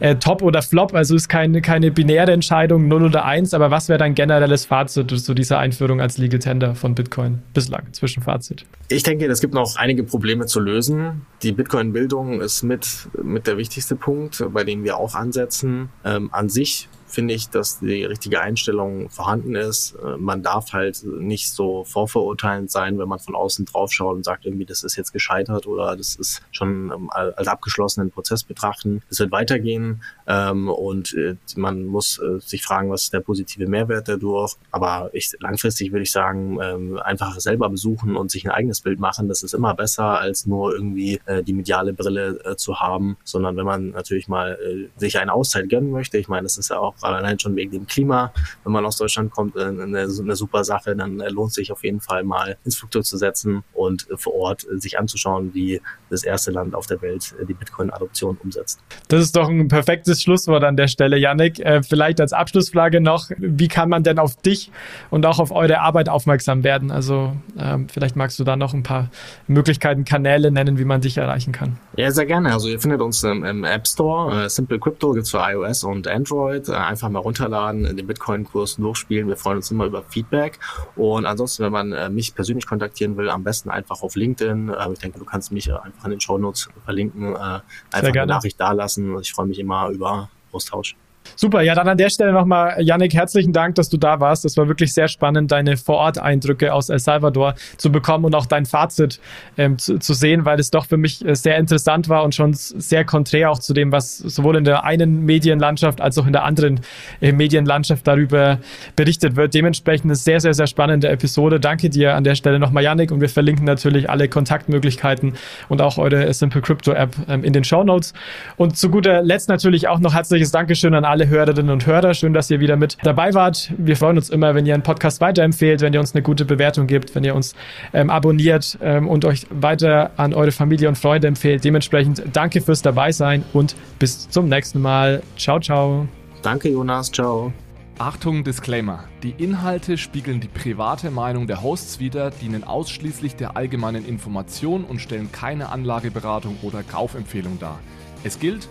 äh, Top oder Flop. Also ist keine, keine binäre Entscheidung, 0 oder 1. Aber was wäre dein generelles Fazit zu dieser Einführung als Legal Tender von Bitcoin bislang? Zwischenfazit. Ich denke, es gibt noch einige Probleme zu lösen. Die Bitcoin-Bildung ist mit, mit der wichtigste Punkt, bei dem wir auch ansetzen. Ähm, an sich finde ich, dass die richtige Einstellung vorhanden ist. Äh, man darf halt nicht so vorverurteilend sein, wenn man von außen drauf schaut und sagt, irgendwie, das ist jetzt gescheitert oder das ist schon ähm, als abgeschlossenen Prozess betrachten. Es wird weitergehen ähm, und äh, man muss äh, sich fragen, was ist der positive Mehrwert dadurch. Aber ich, langfristig würde ich sagen, ähm, einfach selber besuchen und sich ein eigenes Bild machen, das ist immer besser, als nur irgendwie die mediale Brille zu haben, sondern wenn man natürlich mal sich eine Auszeit gönnen möchte, ich meine, das ist ja auch allein schon wegen dem Klima, wenn man aus Deutschland kommt, äh, eine, eine super Sache, dann äh, lohnt sich auf jeden Fall mal ins Flugzeug zu setzen und äh, vor Ort sich anzuschauen, wie das erste Land auf der Welt die Bitcoin-Adoption umsetzt. Das ist doch ein perfektes Schlusswort an der Stelle, Yannick. Vielleicht als Abschlussfrage noch, wie kann man denn auf dich und auch auf eure Arbeit aufmerksam werden? Also ähm, vielleicht magst du da noch ein paar Möglichkeiten, Kanäle nennen, wie man dich erreichen kann. Ja, sehr gerne. Also ihr findet uns im, im App Store. Simple Crypto gibt es für iOS und Android. Einfach mal runterladen, den Bitcoin-Kurs durchspielen. Wir freuen uns immer über Feedback. Und ansonsten, wenn man äh, mich persönlich kontaktieren will, am besten einfach auf LinkedIn. Äh, ich denke, du kannst mich einfach in den Show Notes verlinken. Äh, einfach eine Nachricht dalassen. Ich freue mich immer über Austausch. Super, ja, dann an der Stelle nochmal, Yannick, herzlichen Dank, dass du da warst. Das war wirklich sehr spannend, deine Vorort-Eindrücke aus El Salvador zu bekommen und auch dein Fazit ähm, zu, zu, sehen, weil es doch für mich äh, sehr interessant war und schon sehr konträr auch zu dem, was sowohl in der einen Medienlandschaft als auch in der anderen äh, Medienlandschaft darüber berichtet wird. Dementsprechend eine sehr, sehr, sehr spannende Episode. Danke dir an der Stelle nochmal, Yannick, und wir verlinken natürlich alle Kontaktmöglichkeiten und auch eure Simple Crypto App ähm, in den Show Notes. Und zu guter Letzt natürlich auch noch herzliches Dankeschön an alle Hörerinnen und Hörer. Schön, dass ihr wieder mit dabei wart. Wir freuen uns immer, wenn ihr einen Podcast weiterempfehlt, wenn ihr uns eine gute Bewertung gibt, wenn ihr uns ähm, abonniert ähm, und euch weiter an eure Familie und Freunde empfehlt. Dementsprechend danke fürs Dabeisein und bis zum nächsten Mal. Ciao, ciao. Danke, Jonas. Ciao. Achtung, Disclaimer. Die Inhalte spiegeln die private Meinung der Hosts wider, dienen ausschließlich der allgemeinen Information und stellen keine Anlageberatung oder Kaufempfehlung dar. Es gilt,